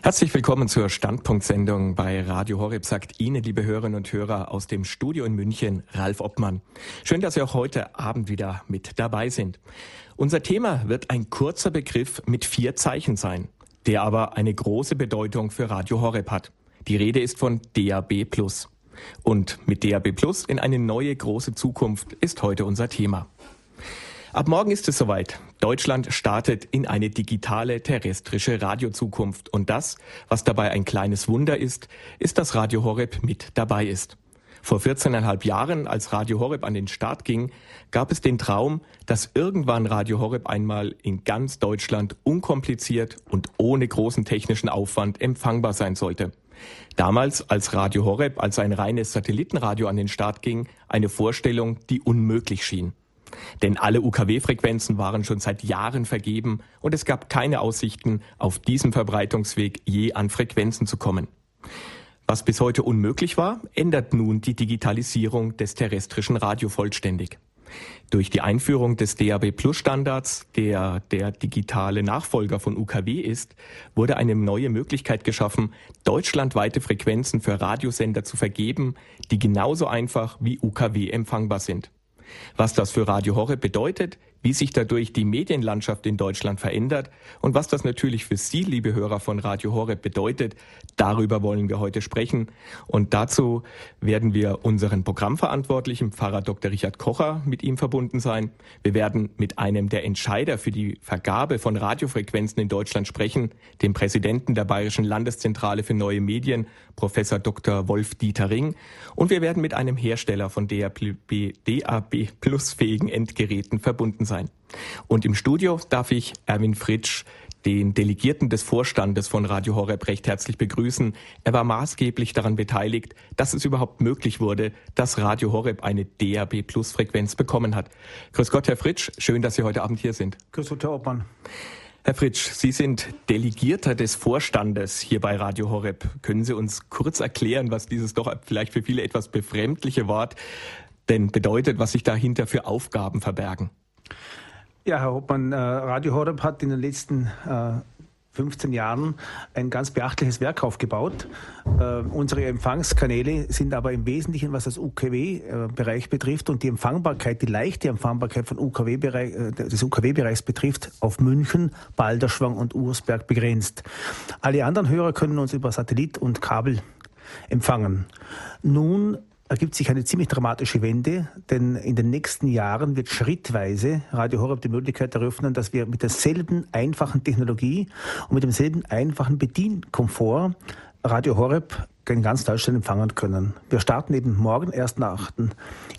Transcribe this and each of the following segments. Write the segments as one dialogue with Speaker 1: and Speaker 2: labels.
Speaker 1: Herzlich willkommen zur Standpunktsendung bei Radio Horeb, sagt Ihnen, liebe Hörerinnen und Hörer, aus dem Studio in München, Ralf Obmann. Schön, dass Sie auch heute Abend wieder mit dabei sind. Unser Thema wird ein kurzer Begriff mit vier Zeichen sein, der aber eine große Bedeutung für Radio Horeb hat. Die Rede ist von DAB+. Und mit DAB Plus in eine neue große Zukunft ist heute unser Thema. Ab morgen ist es soweit. Deutschland startet in eine digitale terrestrische Radiozukunft. Und das, was dabei ein kleines Wunder ist, ist, dass Radio Horeb mit dabei ist. Vor 14,5 Jahren, als Radio Horeb an den Start ging, gab es den Traum, dass irgendwann Radio Horeb einmal in ganz Deutschland unkompliziert und ohne großen technischen Aufwand empfangbar sein sollte. Damals, als Radio Horeb als ein reines Satellitenradio an den Start ging, eine Vorstellung, die unmöglich schien. Denn alle UKW-Frequenzen waren schon seit Jahren vergeben und es gab keine Aussichten, auf diesem Verbreitungsweg je an Frequenzen zu kommen. Was bis heute unmöglich war, ändert nun die Digitalisierung des terrestrischen Radio vollständig. Durch die Einführung des DAB Plus Standards, der der digitale Nachfolger von UKW ist, wurde eine neue Möglichkeit geschaffen, deutschlandweite Frequenzen für Radiosender zu vergeben, die genauso einfach wie UKW empfangbar sind. Was das für Radio Horeb bedeutet, wie sich dadurch die Medienlandschaft in Deutschland verändert und was das natürlich für Sie, liebe Hörer von Radio Horeb, bedeutet, darüber wollen wir heute sprechen. Und dazu werden wir unseren Programmverantwortlichen, Pfarrer Dr. Richard Kocher, mit ihm verbunden sein. Wir werden mit einem der Entscheider für die Vergabe von Radiofrequenzen in Deutschland sprechen, dem Präsidenten der Bayerischen Landeszentrale für neue Medien, Professor Dr. Wolf Dieter Ring. Und wir werden mit einem Hersteller von DAB, DAB Plus fähigen Endgeräten verbunden sein. Und im Studio darf ich Erwin Fritsch, den Delegierten des Vorstandes von Radio Horeb recht herzlich begrüßen. Er war maßgeblich daran beteiligt, dass es überhaupt möglich wurde, dass Radio Horeb eine DAB Plus Frequenz bekommen hat. Grüß Gott, Herr Fritsch. Schön, dass Sie heute Abend hier sind.
Speaker 2: Grüß Gott, Herr Obmann.
Speaker 1: Herr Fritsch, Sie sind Delegierter des Vorstandes hier bei Radio Horeb. Können Sie uns kurz erklären, was dieses doch vielleicht für viele etwas befremdliche Wort denn bedeutet, was sich dahinter für Aufgaben verbergen?
Speaker 2: Ja, Herr Hoppmann, äh, Radio Horeb hat in den letzten 15 äh, Jahren ein ganz beachtliches Werk aufgebaut. Äh, unsere Empfangskanäle sind aber im Wesentlichen, was das UKW-Bereich betrifft und die Empfangbarkeit, die leichte Empfangbarkeit von UKW des UKW-Bereichs betrifft, auf München, Balderschwang und Ursberg begrenzt. Alle anderen Hörer können uns über Satellit und Kabel empfangen. Nun ergibt sich eine ziemlich dramatische Wende, denn in den nächsten Jahren wird schrittweise Radio Horeb die Möglichkeit eröffnen, dass wir mit derselben einfachen Technologie und mit demselben einfachen Bedienkomfort Radio Horeb in ganz Deutschland empfangen können. Wir starten eben morgen, 1.8.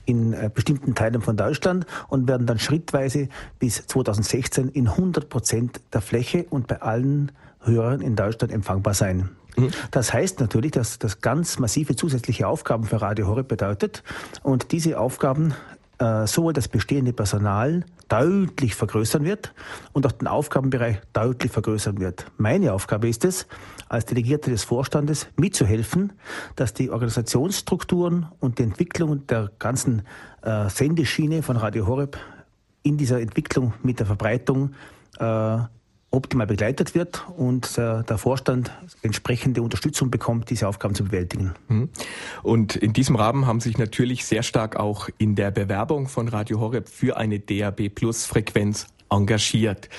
Speaker 2: in äh, bestimmten Teilen von Deutschland und werden dann schrittweise bis 2016 in 100 Prozent der Fläche und bei allen Hörern in Deutschland empfangbar sein. Das heißt natürlich, dass das ganz massive zusätzliche Aufgaben für Radio Horeb bedeutet und diese Aufgaben äh, sowohl das bestehende Personal deutlich vergrößern wird und auch den Aufgabenbereich deutlich vergrößern wird. Meine Aufgabe ist es, als Delegierter des Vorstandes mitzuhelfen, dass die Organisationsstrukturen und die Entwicklung der ganzen äh, Sendeschiene von Radio Horeb in dieser Entwicklung mit der Verbreitung äh, optimal begleitet wird und der, Vorstand entsprechende Unterstützung bekommt, diese Aufgaben zu bewältigen. Mhm.
Speaker 1: Und in diesem Rahmen haben sich natürlich sehr stark auch in der Bewerbung von Radio Horeb für eine DAB Plus Frequenz engagiert.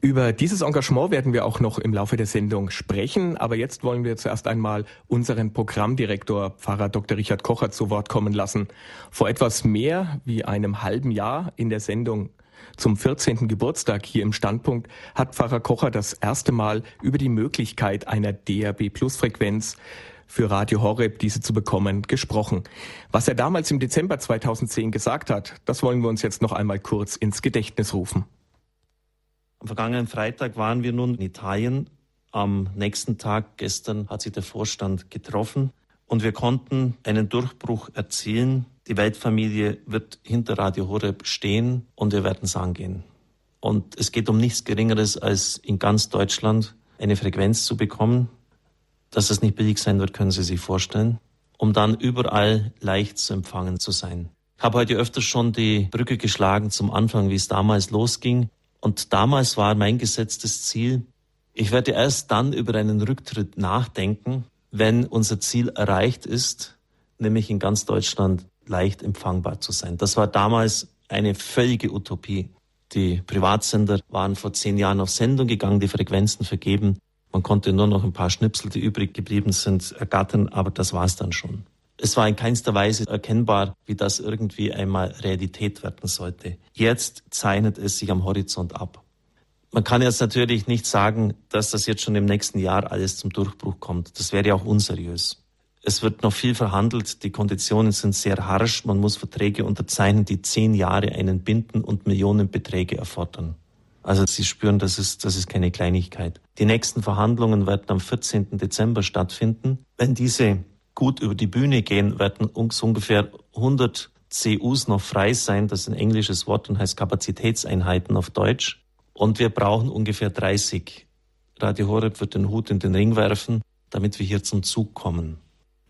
Speaker 1: Über dieses Engagement werden wir auch noch im Laufe der Sendung sprechen, aber jetzt wollen wir zuerst einmal unseren Programmdirektor Pfarrer Dr. Richard Kocher zu Wort kommen lassen. Vor etwas mehr wie einem halben Jahr in der Sendung zum 14. Geburtstag hier im Standpunkt hat Pfarrer Kocher das erste Mal über die Möglichkeit einer DAB Plus Frequenz für Radio Horeb diese zu bekommen, gesprochen. Was er damals im Dezember 2010 gesagt hat, das wollen wir uns jetzt noch einmal kurz ins Gedächtnis rufen.
Speaker 3: Am vergangenen Freitag waren wir nun in Italien. Am nächsten Tag, gestern, hat sich der Vorstand getroffen und wir konnten einen Durchbruch erzielen, die Weltfamilie wird hinter Radio Horeb stehen und wir werden es angehen. Und es geht um nichts Geringeres, als in ganz Deutschland eine Frequenz zu bekommen. Dass es nicht billig sein wird, können Sie sich vorstellen, um dann überall leicht zu empfangen zu sein. Ich habe heute öfters schon die Brücke geschlagen zum Anfang, wie es damals losging. Und damals war mein gesetztes Ziel, Ich werde erst dann über einen Rücktritt nachdenken, wenn unser Ziel erreicht ist, nämlich in ganz Deutschland leicht empfangbar zu sein. Das war damals eine völlige Utopie. Die Privatsender waren vor zehn Jahren auf Sendung gegangen, die Frequenzen vergeben. Man konnte nur noch ein paar Schnipsel, die übrig geblieben sind, ergattern, aber das war's dann schon. Es war in keinster Weise erkennbar, wie das irgendwie einmal Realität werden sollte. Jetzt zeichnet es sich am Horizont ab. Man kann jetzt natürlich nicht sagen, dass das jetzt schon im nächsten Jahr alles zum Durchbruch kommt. Das wäre auch unseriös. Es wird noch viel verhandelt. Die Konditionen sind sehr harsch. Man muss Verträge unterzeichnen, die zehn Jahre einen binden und Millionenbeträge erfordern. Also Sie spüren, das ist, das ist keine Kleinigkeit. Die nächsten Verhandlungen werden am 14. Dezember stattfinden. Wenn diese gut über die Bühne gehen, werden so ungefähr 100 CUs noch frei sein. Das ist ein englisches Wort und heißt Kapazitätseinheiten auf Deutsch. Und wir brauchen ungefähr 30. Radio Horeb wird den Hut in den Ring werfen, damit wir hier zum Zug kommen.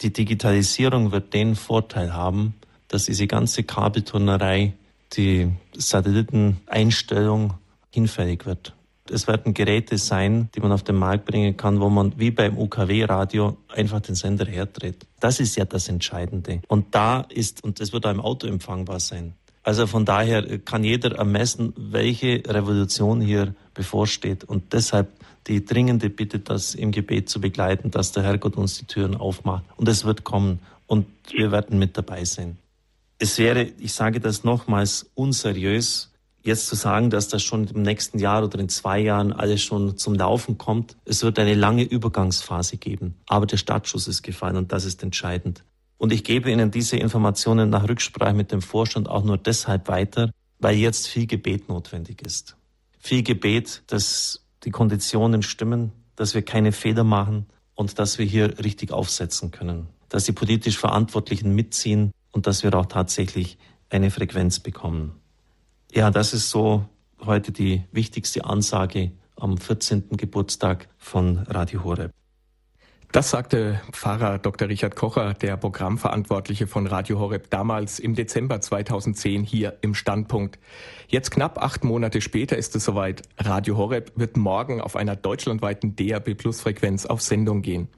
Speaker 3: Die Digitalisierung wird den Vorteil haben, dass diese ganze Kabelturnerei, die Satelliteneinstellung hinfällig wird. Es werden Geräte sein, die man auf den Markt bringen kann, wo man wie beim UKW-Radio einfach den Sender herdreht. Das ist ja das Entscheidende. Und da ist, und das wird auch im Auto empfangbar sein, also von daher kann jeder ermessen, welche Revolution hier bevorsteht. Und deshalb die dringende Bitte, das im Gebet zu begleiten, dass der Herrgott uns die Türen aufmacht. Und es wird kommen. Und wir werden mit dabei sein. Es wäre, ich sage das nochmals, unseriös, jetzt zu sagen, dass das schon im nächsten Jahr oder in zwei Jahren alles schon zum Laufen kommt. Es wird eine lange Übergangsphase geben. Aber der Startschuss ist gefallen und das ist entscheidend. Und ich gebe Ihnen diese Informationen nach Rücksprache mit dem Vorstand auch nur deshalb weiter, weil jetzt viel Gebet notwendig ist. Viel Gebet, dass die Konditionen stimmen, dass wir keine Fehler machen und dass wir hier richtig aufsetzen können. Dass die politisch Verantwortlichen mitziehen und dass wir auch tatsächlich eine Frequenz bekommen. Ja, das ist so heute die wichtigste Ansage am 14. Geburtstag von Radio Horeb.
Speaker 1: Das sagte Pfarrer Dr. Richard Kocher, der Programmverantwortliche von Radio Horeb, damals im Dezember 2010 hier im Standpunkt. Jetzt knapp acht Monate später ist es soweit. Radio Horeb wird morgen auf einer deutschlandweiten DAB Plus Frequenz auf Sendung gehen.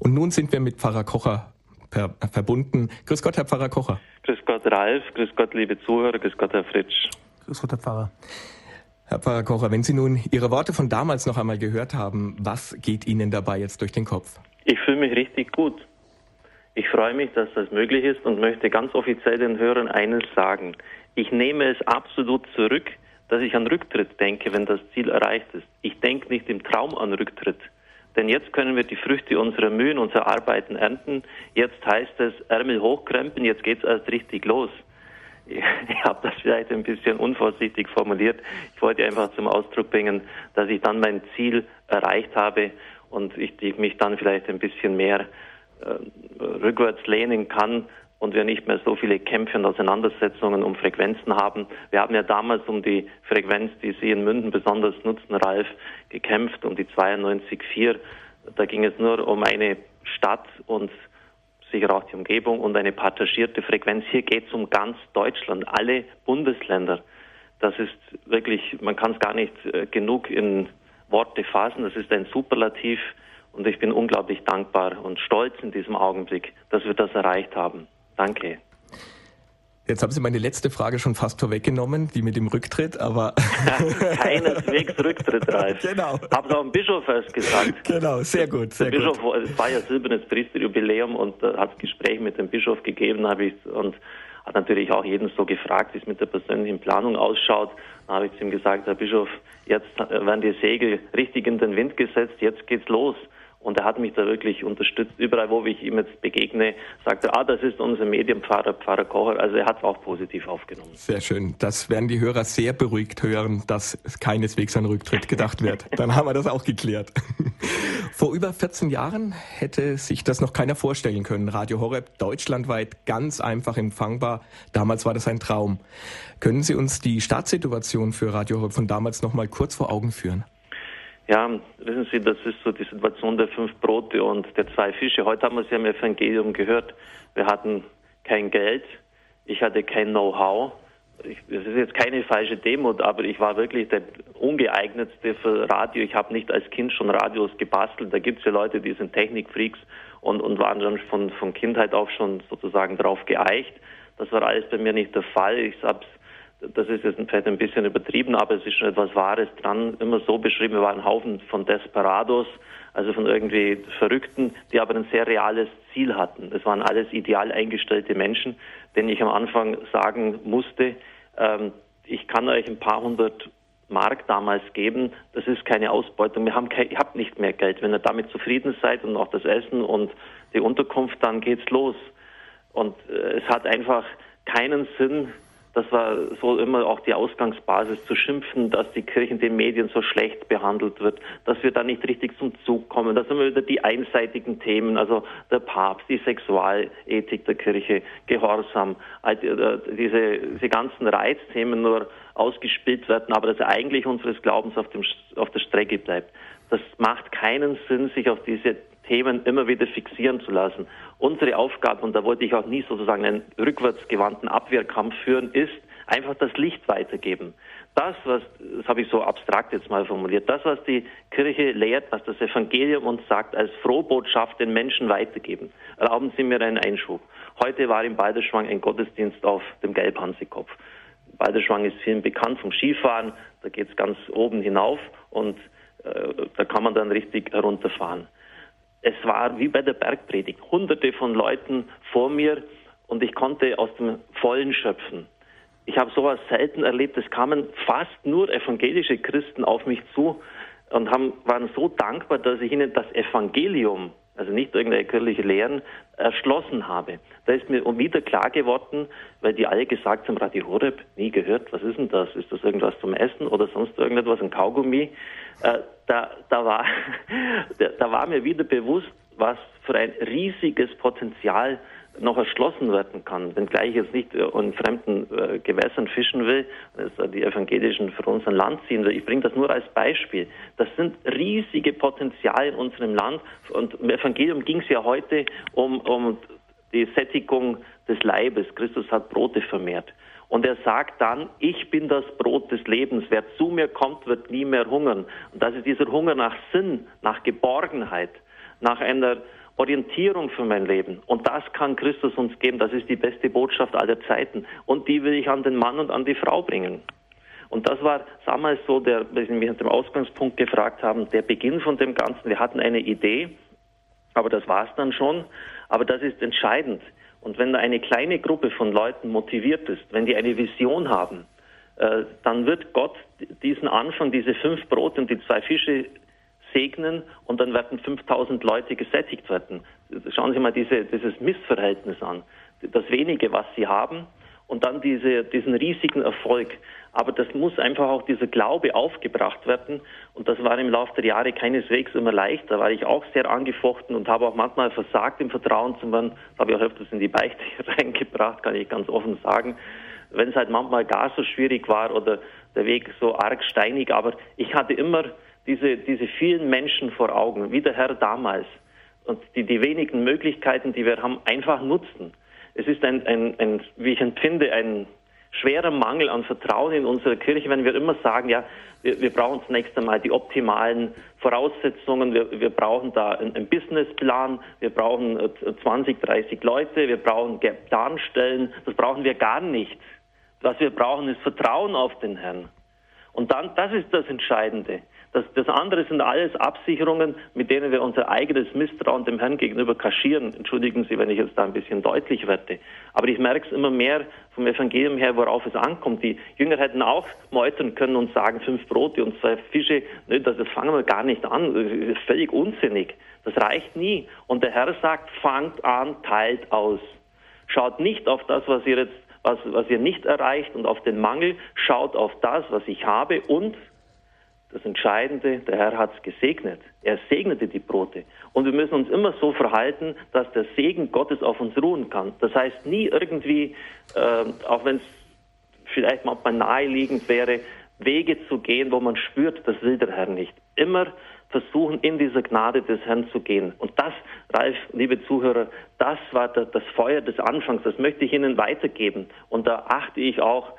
Speaker 1: Und nun sind wir mit Pfarrer Kocher per, verbunden. Grüß Gott, Herr Pfarrer Kocher.
Speaker 4: Grüß Gott, Ralf. Grüß Gott, liebe Zuhörer. Grüß Gott, Herr Fritsch.
Speaker 2: Grüß Gott, Herr Pfarrer.
Speaker 1: Herr Pfarrer Kocher, wenn Sie nun Ihre Worte von damals noch einmal gehört haben, was geht Ihnen dabei jetzt durch den Kopf?
Speaker 4: Ich fühle mich richtig gut. Ich freue mich, dass das möglich ist und möchte ganz offiziell den Hörern eines sagen. Ich nehme es absolut zurück, dass ich an Rücktritt denke, wenn das Ziel erreicht ist. Ich denke nicht im Traum an Rücktritt. Denn jetzt können wir die Früchte unserer Mühen, unserer Arbeiten ernten. Jetzt heißt es Ärmel hochkrempeln, jetzt geht es erst richtig los. Ich, ich habe das vielleicht ein bisschen unvorsichtig formuliert. Ich wollte einfach zum Ausdruck bringen, dass ich dann mein Ziel erreicht habe und ich, ich mich dann vielleicht ein bisschen mehr äh, rückwärts lehnen kann und wir nicht mehr so viele Kämpfe und Auseinandersetzungen um Frequenzen haben. Wir haben ja damals um die Frequenz, die Sie in Münden besonders nutzen, Ralf, gekämpft, um die 92.4. Da ging es nur um eine Stadt und sicher auch die Umgebung und eine partagierte Frequenz. Hier geht es um ganz Deutschland, alle Bundesländer. Das ist wirklich, man kann es gar nicht äh, genug in Worte fassen. Das ist ein Superlativ und ich bin unglaublich dankbar und stolz in diesem Augenblick, dass wir das erreicht haben. Danke.
Speaker 1: Jetzt haben Sie meine letzte Frage schon fast vorweggenommen, die mit dem Rücktritt, aber.
Speaker 4: Keineswegs Rücktritt, Ralf. Genau. Haben Sie auch dem Bischof erst gesagt.
Speaker 1: Genau, sehr gut. Sehr
Speaker 4: Der Bischof, gut. es war ja silbernes Priesterjubiläum und da hat es Gespräch mit dem Bischof gegeben, habe ich, und hat natürlich auch jeden so gefragt, wie es mit der persönlichen Planung ausschaut. Habe ich zu ihm gesagt, Herr Bischof, jetzt werden die Segel richtig in den Wind gesetzt, jetzt geht's los. Und er hat mich da wirklich unterstützt. Überall, wo ich ihm jetzt begegne, sagt er, ah, das ist unser Medienpfarrer, Pfarrer Kocher. Also er hat es auch positiv aufgenommen.
Speaker 1: Sehr schön. Das werden die Hörer sehr beruhigt hören, dass keineswegs an Rücktritt gedacht wird. Dann haben wir das auch geklärt. Vor über 14 Jahren hätte sich das noch keiner vorstellen können. Radio Horeb deutschlandweit ganz einfach empfangbar. Damals war das ein Traum. Können Sie uns die Startsituation für Radio Horeb von damals noch mal kurz vor Augen führen?
Speaker 4: Ja, wissen Sie, das ist so die Situation der fünf Brote und der zwei Fische. Heute haben wir es ja im Evangelium gehört. Wir hatten kein Geld, ich hatte kein Know-how es ist jetzt keine falsche Demut, aber ich war wirklich der ungeeignetste für Radio. Ich habe nicht als Kind schon Radios gebastelt. Da gibt es ja Leute, die sind Technikfreaks und, und waren dann von, von Kindheit auf schon sozusagen drauf geeicht. Das war alles bei mir nicht der Fall. Ich hab's, das ist jetzt vielleicht ein bisschen übertrieben, aber es ist schon etwas Wahres dran. Immer so beschrieben, wir waren ein Haufen von Desperados, also von irgendwie Verrückten, die aber ein sehr reales Ziel hatten. Das waren alles ideal eingestellte Menschen, denen ich am Anfang sagen musste, ähm, ich kann euch ein paar hundert Mark damals geben, das ist keine Ausbeutung. Wir haben kein, ihr habt nicht mehr Geld. Wenn ihr damit zufrieden seid und auch das Essen und die Unterkunft, dann geht's los. Und äh, es hat einfach keinen Sinn, das war so immer auch die Ausgangsbasis zu schimpfen, dass die Kirche in den Medien so schlecht behandelt wird, dass wir da nicht richtig zum Zug kommen. Das sind immer wieder die einseitigen Themen, also der Papst, die Sexualethik der Kirche, Gehorsam, äh, diese, diese ganzen Reizthemen nur ausgespielt werden, aber dass eigentlich unseres Glaubens auf, dem, auf der Strecke bleibt. Das macht keinen Sinn, sich auf diese Themen immer wieder fixieren zu lassen. Unsere Aufgabe, und da wollte ich auch nie sozusagen einen rückwärtsgewandten Abwehrkampf führen, ist einfach das Licht weitergeben. Das, was, das habe ich so abstrakt jetzt mal formuliert, das, was die Kirche lehrt, was das Evangelium uns sagt, als Frohbotschaft den Menschen weitergeben. Erlauben Sie mir einen Einschub. Heute war im Balderschwang ein Gottesdienst auf dem Gelbhansekopf. Balderschwang ist vielen bekannt vom Skifahren, da geht es ganz oben hinauf und äh, da kann man dann richtig herunterfahren es war wie bei der Bergpredigt, hunderte von Leuten vor mir und ich konnte aus dem Vollen schöpfen. Ich habe sowas selten erlebt. Es kamen fast nur evangelische Christen auf mich zu und haben, waren so dankbar, dass ich ihnen das Evangelium, also nicht irgendeine kirchliche Lehren, erschlossen habe. Da ist mir wieder klar geworden, weil die alle gesagt haben, Radio Horeb, nie gehört, was ist denn das? Ist das irgendwas zum Essen oder sonst irgendetwas, ein Kaugummi? Äh, da, da, war, da war mir wieder bewusst, was für ein riesiges Potenzial noch erschlossen werden kann, wenngleich ich jetzt nicht äh, in fremden äh, Gewässern fischen will, also die Evangelischen für unser Land ziehen will. Ich bringe das nur als Beispiel. Das sind riesige Potenziale in unserem Land und im Evangelium ging es ja heute um, um die Sättigung des Leibes. Christus hat Brote vermehrt. Und er sagt dann, ich bin das Brot des Lebens. Wer zu mir kommt, wird nie mehr hungern. Und das ist dieser Hunger nach Sinn, nach Geborgenheit, nach einer Orientierung für mein Leben. Und das kann Christus uns geben. Das ist die beste Botschaft aller Zeiten. Und die will ich an den Mann und an die Frau bringen. Und das war damals so, der, Sie mich nach dem Ausgangspunkt gefragt haben, der Beginn von dem Ganzen. Wir hatten eine Idee, aber das war es dann schon. Aber das ist entscheidend. Und wenn da eine kleine Gruppe von Leuten motiviert ist, wenn die eine Vision haben, äh, dann wird Gott diesen Anfang, diese fünf Brote und die zwei Fische segnen und dann werden 5000 Leute gesättigt werden. Schauen Sie mal diese, dieses Missverhältnis an. Das wenige, was sie haben und dann diese, diesen riesigen Erfolg. Aber das muss einfach auch dieser Glaube aufgebracht werden. Und das war im Laufe der Jahre keineswegs immer leicht. Da war ich auch sehr angefochten und habe auch manchmal versagt im Vertrauen zu werden. Das habe ich auch öfters in die Beichte reingebracht, kann ich ganz offen sagen. Wenn es halt manchmal gar so schwierig war oder der Weg so arg steinig. Aber ich hatte immer diese, diese vielen Menschen vor Augen, wie der Herr damals. Und die, die wenigen Möglichkeiten, die wir haben, einfach nutzen. Es ist ein, ein, ein, wie ich empfinde, ein schwerer Mangel an Vertrauen in unsere Kirche, wenn wir immer sagen, ja, wir, wir brauchen zunächst einmal die optimalen Voraussetzungen, wir, wir brauchen da einen, Businessplan, wir brauchen 20, äh, 30 Leute, wir brauchen Planstellen, das brauchen wir gar nicht. Was wir brauchen, ist Vertrauen auf den Herrn. Und dann, das ist das Entscheidende. Das, das andere sind alles Absicherungen, mit denen wir unser eigenes Misstrauen dem Herrn gegenüber kaschieren. Entschuldigen Sie, wenn ich jetzt da ein bisschen deutlich werde. Aber ich merke es immer mehr vom Evangelium her, worauf es ankommt. Die Jünger hätten auch meutern können und sagen, fünf Brote und zwei Fische. Nö, das, das fangen wir gar nicht an. Das ist völlig unsinnig. Das reicht nie. Und der Herr sagt, fangt an, teilt aus. Schaut nicht auf das, was ihr jetzt was, was ihr nicht erreicht und auf den Mangel, schaut auf das, was ich habe und das Entscheidende, der Herr hat es gesegnet. Er segnete die Brote. Und wir müssen uns immer so verhalten, dass der Segen Gottes auf uns ruhen kann. Das heißt, nie irgendwie, äh, auch wenn es vielleicht manchmal naheliegend wäre, Wege zu gehen, wo man spürt, das will der Herr nicht. Immer versuchen, in dieser Gnade des Herrn zu gehen. Und das, Ralf, liebe Zuhörer, das war das Feuer des Anfangs. Das möchte ich Ihnen weitergeben. Und da achte ich auch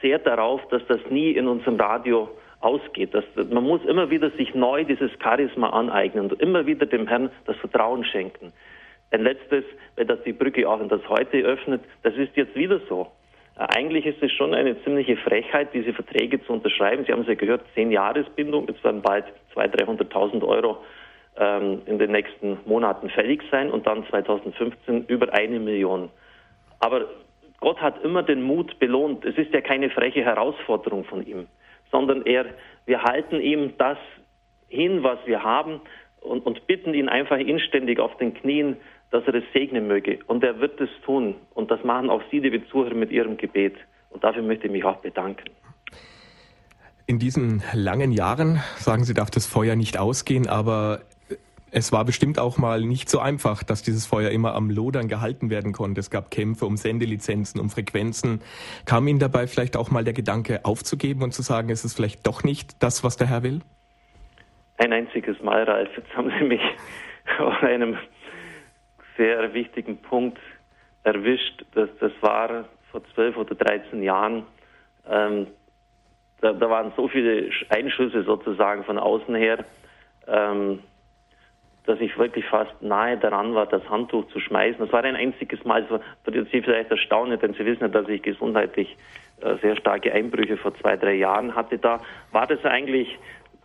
Speaker 4: sehr darauf, dass das nie in unserem Radio ausgeht. Das, man muss immer wieder sich neu dieses Charisma aneignen und immer wieder dem Herrn das Vertrauen schenken. Ein letztes, wenn das die Brücke auch in das Heute öffnet, das ist jetzt wieder so. Äh, eigentlich ist es schon eine ziemliche Frechheit, diese Verträge zu unterschreiben. Sie haben es ja gehört, zehn Jahresbindung, jetzt werden bald 200.000, 300.000 Euro ähm, in den nächsten Monaten fällig sein und dann 2015 über eine Million. Aber Gott hat immer den Mut belohnt. Es ist ja keine freche Herausforderung von ihm, sondern er, wir halten ihm das hin, was wir haben und, und bitten ihn einfach inständig auf den Knien, dass er es segnen möge. Und er wird es tun. Und das machen auch Sie, liebe Zuhörer, mit Ihrem Gebet. Und dafür möchte ich mich auch bedanken.
Speaker 1: In diesen langen Jahren, sagen Sie, darf das Feuer nicht ausgehen, aber es war bestimmt auch mal nicht so einfach, dass dieses Feuer immer am Lodern gehalten werden konnte. Es gab Kämpfe um Sendelizenzen, um Frequenzen. Kam Ihnen dabei vielleicht auch mal der Gedanke aufzugeben und zu sagen, es ist vielleicht doch nicht das, was der Herr will?
Speaker 4: Ein einziges Mal, Ralf. Jetzt haben Sie mich auf einem sehr wichtigen Punkt erwischt. Das, das war vor zwölf oder dreizehn Jahren. Ähm, da, da, waren so viele Einschüsse sozusagen von außen her, ähm, dass ich wirklich fast nahe daran war, das Handtuch zu schmeißen. Das war ein einziges Mal. Das wird Sie vielleicht erstaunen, denn Sie wissen ja, dass ich gesundheitlich äh, sehr starke Einbrüche vor zwei, drei Jahren hatte. Da war das eigentlich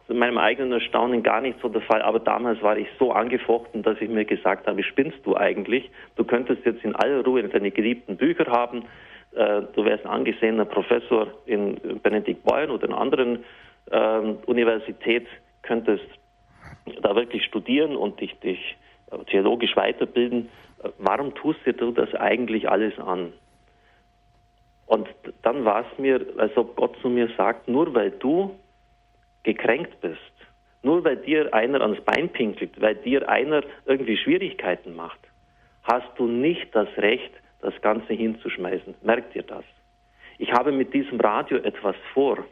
Speaker 4: zu meinem eigenen Erstaunen gar nicht so der Fall. Aber damals war ich so angefochten, dass ich mir gesagt habe, spinnst du eigentlich? Du könntest jetzt in aller Ruhe deine geliebten Bücher haben. Äh, du wärst ein angesehener Professor in Benedikt Bayern oder in anderen ähm, Universität, könntest da wirklich studieren und dich, dich äh, theologisch weiterbilden. Äh, warum tust du das eigentlich alles an? Und dann war es mir, als ob Gott zu mir sagt, nur weil du gekränkt bist, nur weil dir einer ans Bein pinkelt, weil dir einer irgendwie Schwierigkeiten macht, hast du nicht das Recht, das Ganze hinzuschmeißen. Merkt ihr das? Ich habe mit diesem Radio etwas vor.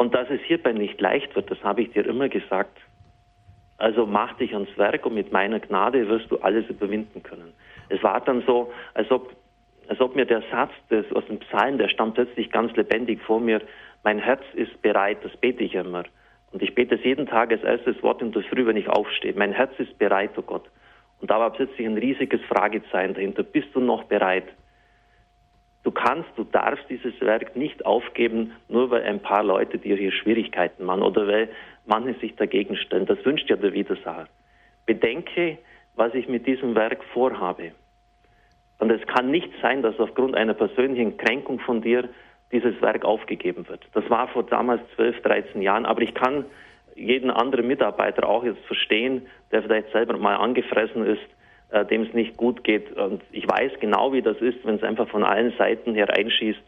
Speaker 4: Und dass es hierbei nicht leicht wird, das habe ich dir immer gesagt. Also mach dich ans Werk und mit meiner Gnade wirst du alles überwinden können. Es war dann so, als ob, als ob mir der Satz des, aus dem Psalm, der stand plötzlich ganz lebendig vor mir, mein Herz ist bereit, das bete ich immer. Und ich bete es jeden Tag als erstes Wort in der Früh, wenn ich aufstehe. Mein Herz ist bereit, oh Gott. Und da war plötzlich ein riesiges Fragezeichen dahinter. Bist du noch bereit? Du kannst, du darfst dieses Werk nicht aufgeben, nur weil ein paar Leute dir hier Schwierigkeiten machen oder weil manche sich dagegen stellen. Das wünscht ja der Widersacher. Bedenke, was ich mit diesem Werk vorhabe. Und es kann nicht sein, dass aufgrund einer persönlichen Kränkung von dir dieses Werk aufgegeben wird. Das war vor damals 12, 13 Jahren, aber ich kann jeden anderen Mitarbeiter auch jetzt verstehen, der vielleicht selber mal angefressen ist, äh, dem es nicht gut geht. Und ich weiß genau, wie das ist, wenn es einfach von allen Seiten her einschießt.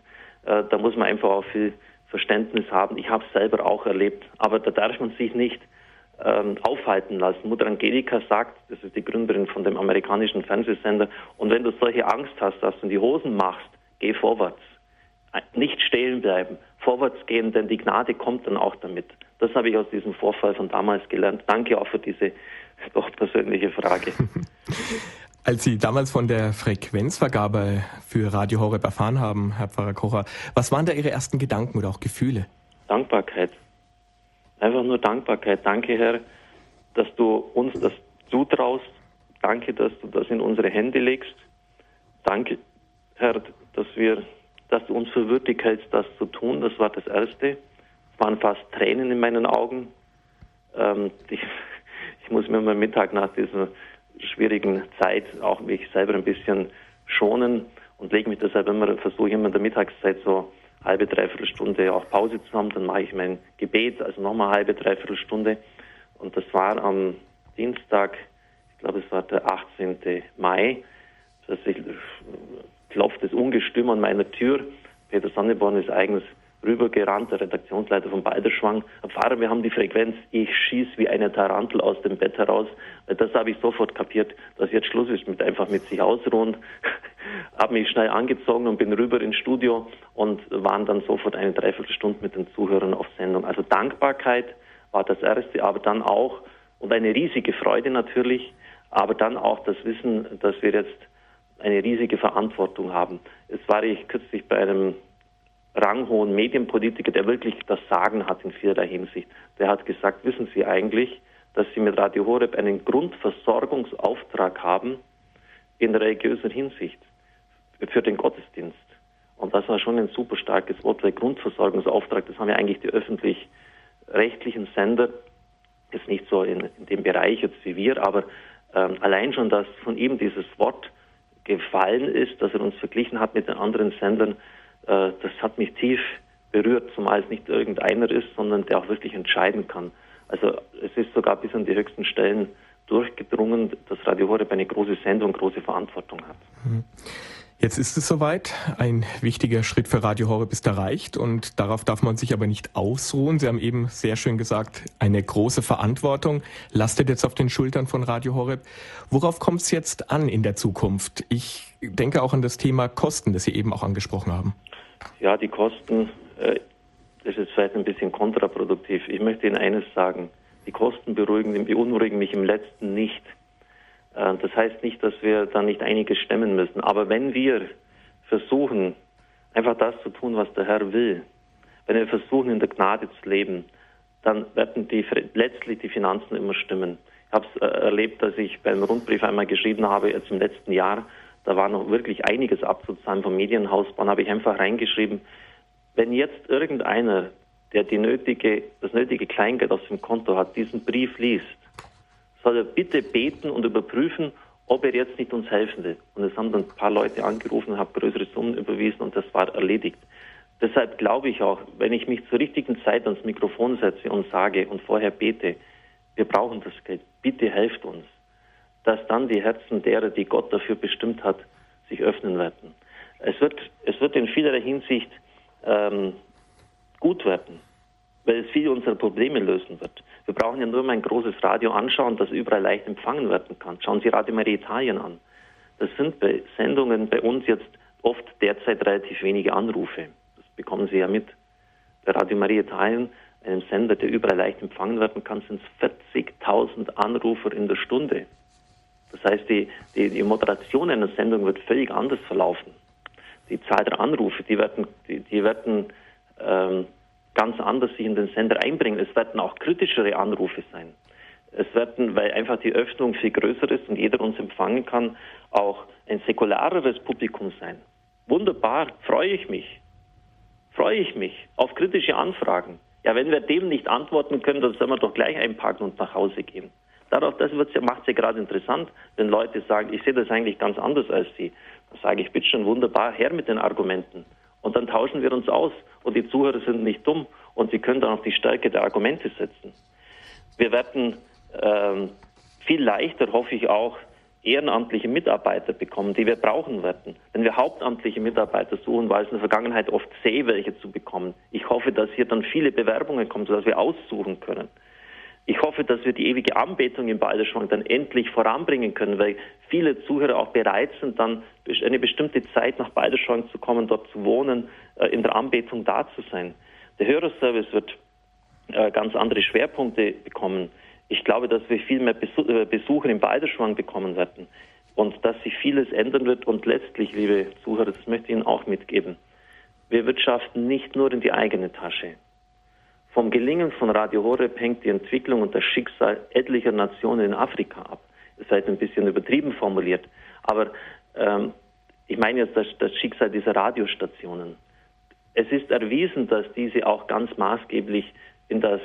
Speaker 4: Äh, da muss man einfach auch viel Verständnis haben. Ich habe es selber auch erlebt, aber da darf man sich nicht ähm, aufhalten lassen. Mutter Angelika sagt, das ist die Gründerin von dem amerikanischen Fernsehsender, und wenn du solche Angst hast, dass du in die Hosen machst, geh vorwärts nicht stehen bleiben, vorwärts gehen, denn die Gnade kommt dann auch damit. Das habe ich aus diesem Vorfall von damals gelernt. Danke auch für diese doch persönliche Frage.
Speaker 1: Als Sie damals von der Frequenzvergabe für Radio Horeb erfahren haben, Herr Pfarrer Kocher, was waren da Ihre ersten Gedanken oder auch Gefühle?
Speaker 4: Dankbarkeit. Einfach nur Dankbarkeit. Danke, Herr, dass du uns das zutraust. Danke, dass du das in unsere Hände legst. Danke, Herr, dass wir dass du uns für würdig hältst, das zu tun. Das war das Erste. Es waren fast Tränen in meinen Augen. Ähm, ich, ich, muss mir mal Mittag nach dieser schwierigen Zeit auch mich selber ein bisschen schonen und lege mich deshalb immer, versuche immer in der Mittagszeit so halbe, dreiviertel Stunde auch Pause zu haben. Dann mache ich mein Gebet, also nochmal halbe, dreiviertel Stunde. Und das war am Dienstag, ich glaube es war der 18. Mai, dass ich klopft das Ungestüm an meiner Tür. Peter Sanneborn ist eigens rübergerannt, der Redaktionsleiter von Balderschwang. Herr Pfarrer, wir haben die Frequenz, ich schieß wie eine Tarantel aus dem Bett heraus. Das habe ich sofort kapiert, dass jetzt Schluss ist mit einfach mit sich ausruhen. habe mich schnell angezogen und bin rüber ins Studio und waren dann sofort eine Dreiviertelstunde mit den Zuhörern auf Sendung. Also Dankbarkeit war das Erste, aber dann auch, und eine riesige Freude natürlich, aber dann auch das Wissen, dass wir jetzt eine riesige Verantwortung haben. Jetzt war ich kürzlich bei einem ranghohen Medienpolitiker, der wirklich das Sagen hat in vielerlei Hinsicht. Der hat gesagt, wissen Sie eigentlich, dass Sie mit Radio Horeb einen Grundversorgungsauftrag haben in religiöser Hinsicht für den Gottesdienst. Und das war schon ein super starkes Wort, weil Grundversorgungsauftrag, das haben ja eigentlich die öffentlich-rechtlichen Sender, ist nicht so in, in, dem Bereich jetzt wie wir, aber ähm, allein schon, dass von ihm dieses Wort gefallen ist, dass er uns verglichen hat mit den anderen Sendern, äh, das hat mich tief berührt, zumal es nicht irgendeiner ist, sondern der auch wirklich entscheiden kann. Also es ist sogar bis an die höchsten Stellen durchgedrungen, dass Radio Horeb eine große Sendung, große Verantwortung hat.
Speaker 1: Mhm. Jetzt ist es soweit. Ein wichtiger Schritt für Radio Horeb ist erreicht und darauf darf man sich aber nicht ausruhen. Sie haben eben sehr schön gesagt, eine große Verantwortung lastet jetzt auf den Schultern von Radio Horeb. Worauf kommt es jetzt an in der Zukunft? Ich denke auch an das Thema Kosten, das Sie eben auch angesprochen haben.
Speaker 4: Ja, die Kosten, äh, das ist vielleicht ein bisschen kontraproduktiv. Ich möchte Ihnen eines sagen. Die Kosten beruhigen, beunruhigen mich im letzten nicht. Äh, das heißt nicht, dass wir da nicht einiges stemmen müssen. Aber wenn wir versuchen, einfach das zu tun, was der Herr will, wenn wir versuchen, in der Gnade zu leben, dann werden die, letztlich die Finanzen immer stimmen. Ich habe es äh, erlebt, dass ich beim Rundbrief einmal geschrieben habe, jetzt im letzten Jahr, da war noch wirklich einiges abzuzahlen vom Medienhausbau, habe ich einfach reingeschrieben, wenn jetzt irgendeiner, der die nötige, das nötige Kleingeld auf dem Konto hat, diesen Brief liest, soll er bitte beten und überprüfen, ob er jetzt nicht uns helfen will. Und es haben dann ein paar Leute angerufen, haben größere Summen überwiesen und das war erledigt. Deshalb glaube ich auch, wenn ich mich zur richtigen Zeit ans Mikrofon setze und sage und vorher bete, wir brauchen das Geld, bitte helft uns, dass dann die Herzen derer, die Gott dafür bestimmt hat, sich öffnen werden. Es wird, es wird in vielerlei Hinsicht ähm, gut werden weil es viele unserer Probleme lösen wird. Wir brauchen ja nur mal ein großes Radio anschauen, das überall leicht empfangen werden kann. Schauen Sie Radio Maria Italien an. Das sind bei Sendungen bei uns jetzt oft derzeit relativ wenige Anrufe. Das bekommen Sie ja mit. Bei Radio Maria Italien, einem Sender, der überall leicht empfangen werden kann, sind es 40.000 Anrufer in der Stunde. Das heißt, die, die, die Moderation einer Sendung wird völlig anders verlaufen. Die Zahl der Anrufe, die werden, die, die werden ähm, ganz anders sich in den Sender einbringen. Es werden auch kritischere Anrufe sein. Es werden, weil einfach die Öffnung viel größer ist und jeder uns empfangen kann, auch ein säkulareres Publikum sein. Wunderbar, freue ich mich. Freue ich mich auf kritische Anfragen. Ja, wenn wir dem nicht antworten können, dann sollen wir doch gleich einpacken und nach Hause gehen. Darauf, das macht es ja gerade interessant, wenn Leute sagen, ich sehe das eigentlich ganz anders als Sie. Dann sage ich, bitte schon wunderbar, her mit den Argumenten. Und dann tauschen wir uns aus und die Zuhörer sind nicht dumm und sie können dann auf die Stärke der Argumente setzen. Wir werden ähm, viel leichter, hoffe ich auch, ehrenamtliche Mitarbeiter bekommen, die wir brauchen werden. Wenn wir hauptamtliche Mitarbeiter suchen, war es in der Vergangenheit oft zäh, welche zu bekommen. Ich hoffe, dass hier dann viele Bewerbungen kommen, sodass wir aussuchen können. Ich hoffe, dass wir die ewige Anbetung in Balderschwang dann endlich voranbringen können, weil viele Zuhörer auch bereit sind, dann eine bestimmte Zeit nach Balderschwang zu kommen, dort zu wohnen, äh, in der Anbetung da zu sein. Der Hörerservice wird äh, ganz andere Schwerpunkte bekommen. Ich glaube, dass wir viel mehr äh, Besucher in Balderschwang bekommen werden und dass sich vieles ändern wird. Und letztlich, liebe Zuhörer, das möchte ich Ihnen auch mitgeben. Wir wirtschaften nicht nur in die eigene Tasche. Vom Gelingen von Radio Horeb hängt die Entwicklung und das Schicksal etlicher Nationen in Afrika ab. Das ist ein bisschen übertrieben formuliert, aber ähm, ich meine jetzt das, das Schicksal dieser Radiostationen. Es ist erwiesen, dass diese auch ganz maßgeblich in das,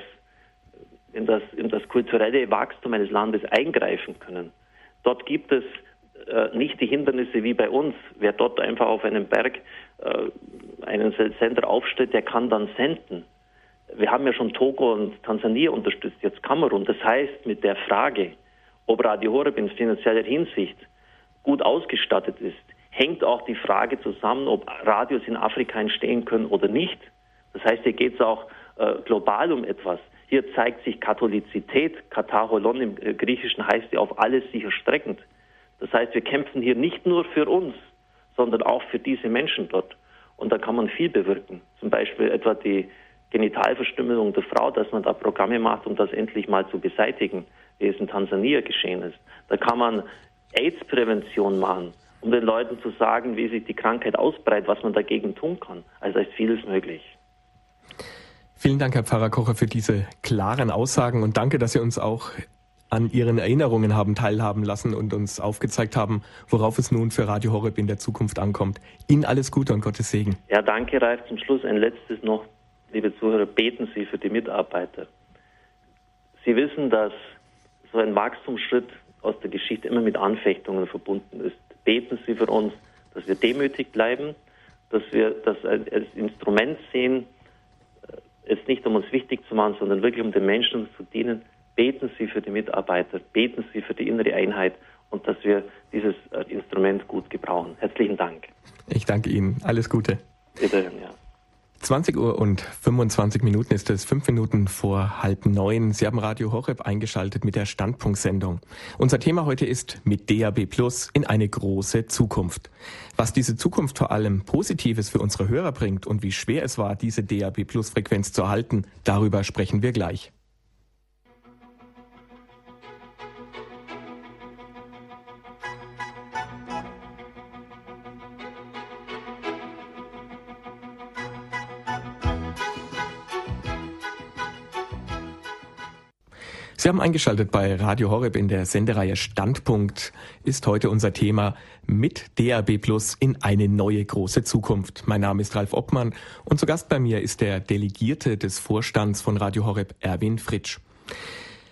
Speaker 4: in das, in das kulturelle Wachstum eines Landes eingreifen können. Dort gibt es äh, nicht die Hindernisse wie bei uns. Wer dort einfach auf einem Berg äh, einen Sender aufstellt, der kann dann senden wir haben ja schon Togo und Tansania unterstützt, jetzt Kamerun. Das heißt, mit der Frage, ob Radio Horeb in finanzieller Hinsicht gut ausgestattet ist, hängt auch die Frage zusammen, ob Radios in Afrika entstehen können oder nicht. Das heißt, hier geht es auch äh, global um etwas. Hier zeigt sich Katholizität, Kataholon im äh, Griechischen heißt ja auf alles sicher streckend. Das heißt, wir kämpfen hier nicht nur für uns, sondern auch für diese Menschen dort. Und da kann man viel bewirken. Zum Beispiel etwa die Genitalverstümmelung der Frau, dass man da Programme macht, um das endlich mal zu beseitigen, wie es in Tansania geschehen ist. Da kann man AIDS-Prävention machen, um den Leuten zu sagen, wie sich die Krankheit ausbreitet, was man dagegen tun kann. Also ist vieles möglich.
Speaker 1: Vielen Dank, Herr Pfarrer Kocher, für diese klaren Aussagen und danke, dass Sie uns auch an Ihren Erinnerungen haben teilhaben lassen und uns aufgezeigt haben, worauf es nun für Radio Horeb in der Zukunft ankommt. Ihnen alles Gute und Gottes Segen.
Speaker 4: Ja, danke, Ralf. Zum Schluss ein letztes noch, liebe Zuhörer, beten Sie für die Mitarbeiter. Sie wissen, dass so ein Wachstumsschritt aus der Geschichte immer mit Anfechtungen verbunden ist. Beten Sie für uns, dass wir demütig bleiben, dass wir das als Instrument sehen, es nicht um uns wichtig zu machen, sondern wirklich um den Menschen zu dienen. Beten Sie für die Mitarbeiter, beten Sie für die innere Einheit und dass wir dieses äh, Instrument gut gebrauchen. Herzlichen Dank.
Speaker 1: Ich danke Ihnen. Alles Gute.
Speaker 4: Bitte, ja.
Speaker 1: 20 Uhr und 25 Minuten ist es, fünf Minuten vor halb neun. Sie haben Radio Horeb eingeschaltet mit der Standpunktsendung. Unser Thema heute ist mit DAB Plus in eine große Zukunft. Was diese Zukunft vor allem Positives für unsere Hörer bringt und wie schwer es war, diese DAB Plus Frequenz zu erhalten, darüber sprechen wir gleich. Sie haben eingeschaltet bei Radio Horeb in der Sendereihe Standpunkt. Ist heute unser Thema mit DAB Plus in eine neue große Zukunft. Mein Name ist Ralf Obmann und zu Gast bei mir ist der Delegierte des Vorstands von Radio Horeb, Erwin Fritsch.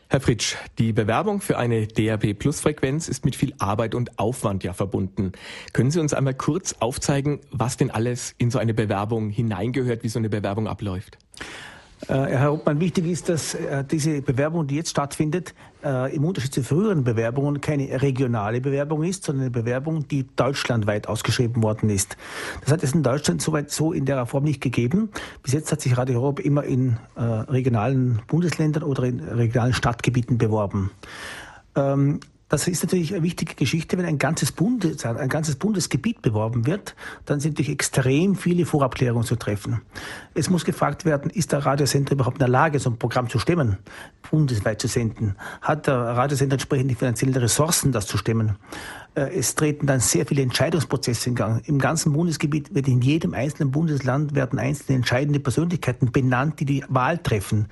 Speaker 1: Herr Fritsch, die Bewerbung für eine DAB Plus Frequenz ist mit viel Arbeit und Aufwand ja verbunden. Können Sie uns einmal kurz aufzeigen, was denn alles in so eine Bewerbung hineingehört, wie so eine Bewerbung abläuft?
Speaker 2: Äh, Herr Hauptmann, wichtig ist, dass äh, diese Bewerbung, die jetzt stattfindet, äh, im Unterschied zu früheren Bewerbungen keine regionale Bewerbung ist, sondern eine Bewerbung, die deutschlandweit ausgeschrieben worden ist. Das hat es in Deutschland soweit so in der Form nicht gegeben. Bis jetzt hat sich Radio Europe immer in regionalen Bundesländern oder in regionalen Stadtgebieten beworben. Das ist natürlich eine wichtige Geschichte, wenn ein ganzes, Bundes, ein ganzes Bundesgebiet beworben wird, dann sind natürlich extrem viele Vorabklärungen zu treffen. Es muss gefragt werden, ist der Radiosender überhaupt in der Lage, so ein Programm zu stemmen, bundesweit zu senden? Hat der Radiosender entsprechend die finanziellen Ressourcen, das zu stemmen? Äh, es treten dann sehr viele Entscheidungsprozesse in Gang. Im ganzen Bundesgebiet wird in jedem einzelnen Bundesland werden einzelne entscheidende Persönlichkeiten benannt, die die Wahl treffen.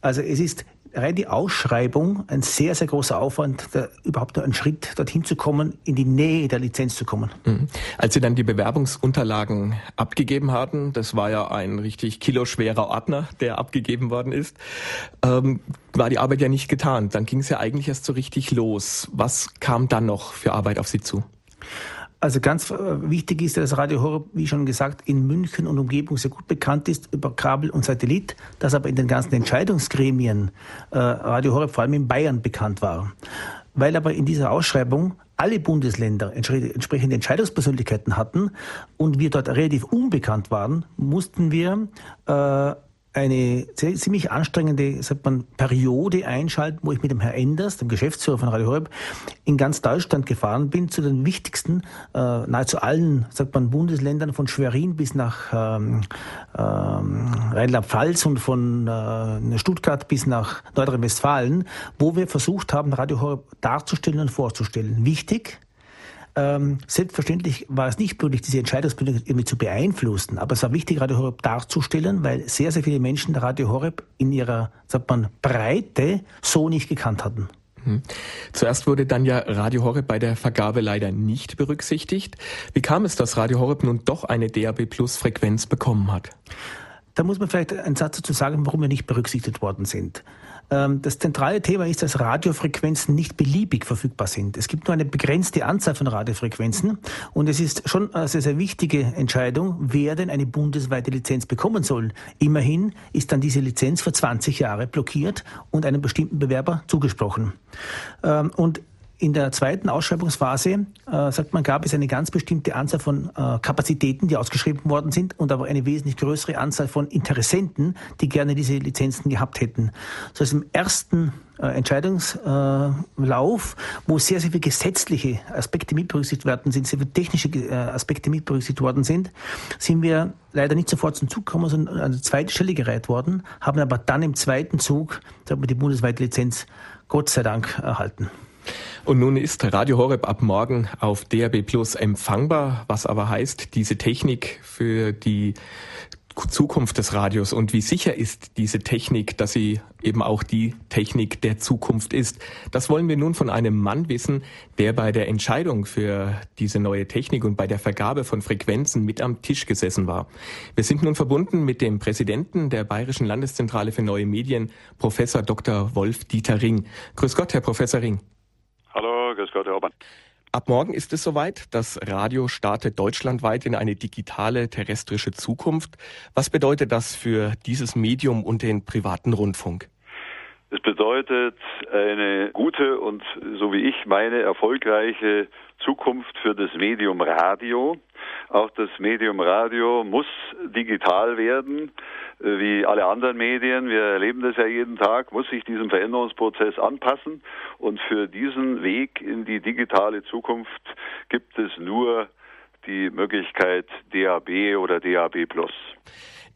Speaker 2: Also es ist rein die Ausschreibung ein sehr, sehr großer Aufwand, da überhaupt nur einen Schritt dorthin zu kommen, in die Nähe der Lizenz zu kommen.
Speaker 1: Mhm. Als Sie dann die Bewerbungsunterlagen abgegeben hatten, das war ja ein richtig kiloschwerer Ordner, der abgegeben worden ist, ähm, war die Arbeit ja nicht getan. Dann ging es ja eigentlich erst so richtig los. Was kam dann noch für Arbeit auf Sie zu?
Speaker 2: Also ganz äh, wichtig ist, dass Radio Horeb, wie schon gesagt, in München und Umgebung sehr gut bekannt ist über Kabel und Satellit, dass aber in den ganzen Entscheidungsgremien äh, Radio Horeb vor allem in Bayern bekannt war. Weil aber in dieser Ausschreibung alle Bundesländer entsprechende Entscheidungspersönlichkeiten hatten und wir dort relativ unbekannt waren, mussten wir äh, eine ziemlich anstrengende sagt man, Periode einschalten, wo ich mit dem Herrn Enders, dem Geschäftsführer von Radio Horeb, in ganz Deutschland gefahren bin, zu den wichtigsten, äh, nahezu allen, sagt man, Bundesländern von Schwerin bis nach ähm, ähm, Rheinland-Pfalz und von äh, Stuttgart bis nach Nordrhein-Westfalen, wo wir versucht haben, Radio Horeb darzustellen und vorzustellen. Wichtig, ähm, selbstverständlich war es nicht möglich, diese Entscheidungsbildung irgendwie zu beeinflussen, aber es war wichtig, Radio Horeb darzustellen, weil sehr, sehr viele Menschen Radio Horeb in ihrer, sagt man, Breite so nicht gekannt hatten.
Speaker 1: Hm. Zuerst wurde dann ja Radio Horeb bei der Vergabe leider nicht berücksichtigt. Wie kam es, dass Radio Horeb nun doch eine DAB Plus Frequenz bekommen hat?
Speaker 2: Da muss man vielleicht einen Satz dazu sagen, warum wir nicht berücksichtigt worden sind. Ähm, das zentrale Thema ist, dass Radiofrequenzen nicht beliebig verfügbar sind. Es gibt nur eine begrenzte Anzahl von Radiofrequenzen und es ist schon eine sehr, sehr wichtige Entscheidung, wer denn eine bundesweite Lizenz bekommen soll. Immerhin ist dann diese Lizenz für 20 Jahre blockiert und einem bestimmten Bewerber zugesprochen. Ähm, und in der zweiten Ausschreibungsphase, äh, sagt man, gab es eine ganz bestimmte Anzahl von äh, Kapazitäten, die ausgeschrieben worden sind und aber eine wesentlich größere Anzahl von Interessenten, die gerne diese Lizenzen gehabt hätten. So ist im ersten äh, Entscheidungslauf, wo sehr, sehr viele gesetzliche Aspekte mit berücksichtigt werden sind, sehr viele technische äh, Aspekte mit berücksichtigt worden sind, sind wir leider nicht sofort zum Zug gekommen, sondern an die zweite Stelle gereiht worden, haben aber dann im zweiten Zug sagen wir, die bundesweite Lizenz Gott sei Dank erhalten.
Speaker 1: Und nun ist Radio Horeb ab morgen auf DAB Plus empfangbar, was aber heißt, diese Technik für die Zukunft des Radios und wie sicher ist diese Technik, dass sie eben auch die Technik der Zukunft ist. Das wollen wir nun von einem Mann wissen, der bei der Entscheidung für diese neue Technik und bei der Vergabe von Frequenzen mit am Tisch gesessen war. Wir sind nun verbunden mit dem Präsidenten der Bayerischen Landeszentrale für neue Medien, Professor Dr. Wolf Dieter Ring. Grüß Gott, Herr Professor Ring.
Speaker 5: Hallo, grüß Gott, Herr Orban.
Speaker 1: Ab morgen ist es soweit. Das Radio startet deutschlandweit in eine digitale terrestrische Zukunft. Was bedeutet das für dieses Medium und den privaten Rundfunk?
Speaker 5: Es bedeutet eine gute und, so wie ich meine, erfolgreiche Zukunft für das Medium Radio. Auch das Medium Radio muss digital werden, äh, wie alle anderen Medien. Wir erleben das ja jeden Tag, muss sich diesem Veränderungsprozess anpassen. Und für diesen Weg in die digitale Zukunft gibt es nur die Möglichkeit DAB oder DAB Plus.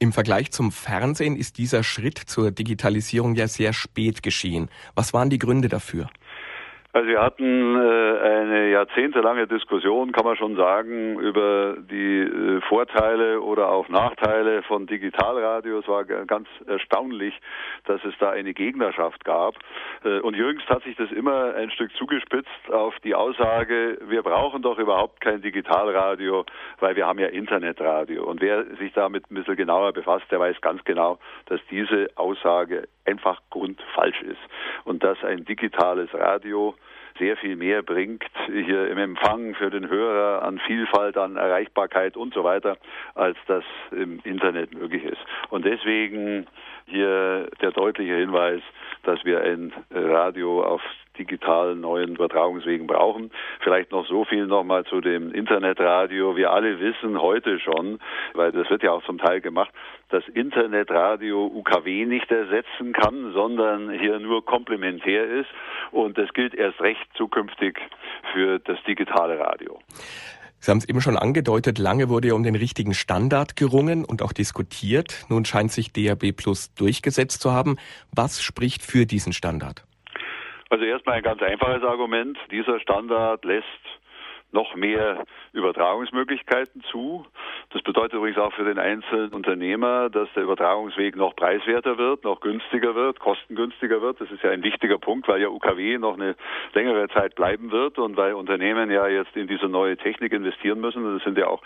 Speaker 1: Im Vergleich zum Fernsehen ist dieser Schritt zur Digitalisierung ja sehr spät geschehen. Was waren die Gründe dafür?
Speaker 5: Also wir hatten äh, eine jahrzehntelange Diskussion, kann man schon sagen, über die äh, Vorteile oder auch Nachteile von Digitalradio. Es war ganz erstaunlich, dass es da eine Gegnerschaft gab. Äh, und jüngst hat sich das immer ein Stück zugespitzt auf die Aussage, wir brauchen doch überhaupt kein Digitalradio, weil wir haben ja Internetradio. Und wer sich damit ein bisschen genauer befasst, der weiß ganz genau, dass diese Aussage einfach grundfalsch ist und dass ein digitales Radio sehr viel mehr bringt hier im Empfang für den Hörer an Vielfalt, an Erreichbarkeit und so weiter, als das im Internet möglich ist. Und deswegen hier der deutliche Hinweis, dass wir ein Radio auf digitalen neuen Übertragungswegen brauchen. Vielleicht noch so viel nochmal zu dem Internetradio. Wir alle wissen heute schon, weil das wird ja auch zum Teil gemacht, dass Internetradio UKW nicht ersetzen kann, sondern hier nur komplementär ist. Und das gilt erst recht zukünftig für das digitale Radio.
Speaker 1: Sie haben es eben schon angedeutet, lange wurde ja um den richtigen Standard gerungen und auch diskutiert. Nun scheint sich DAB Plus durchgesetzt zu haben. Was spricht für diesen Standard?
Speaker 5: Also erstmal ein ganz einfaches Argument. Dieser Standard lässt noch mehr Übertragungsmöglichkeiten zu. Das bedeutet übrigens auch für den einzelnen Unternehmer, dass der Übertragungsweg noch preiswerter wird, noch günstiger wird, kostengünstiger wird. Das ist ja ein wichtiger Punkt, weil ja UKW noch eine längere Zeit bleiben wird und weil Unternehmen ja jetzt in diese neue Technik investieren müssen. Das sind ja auch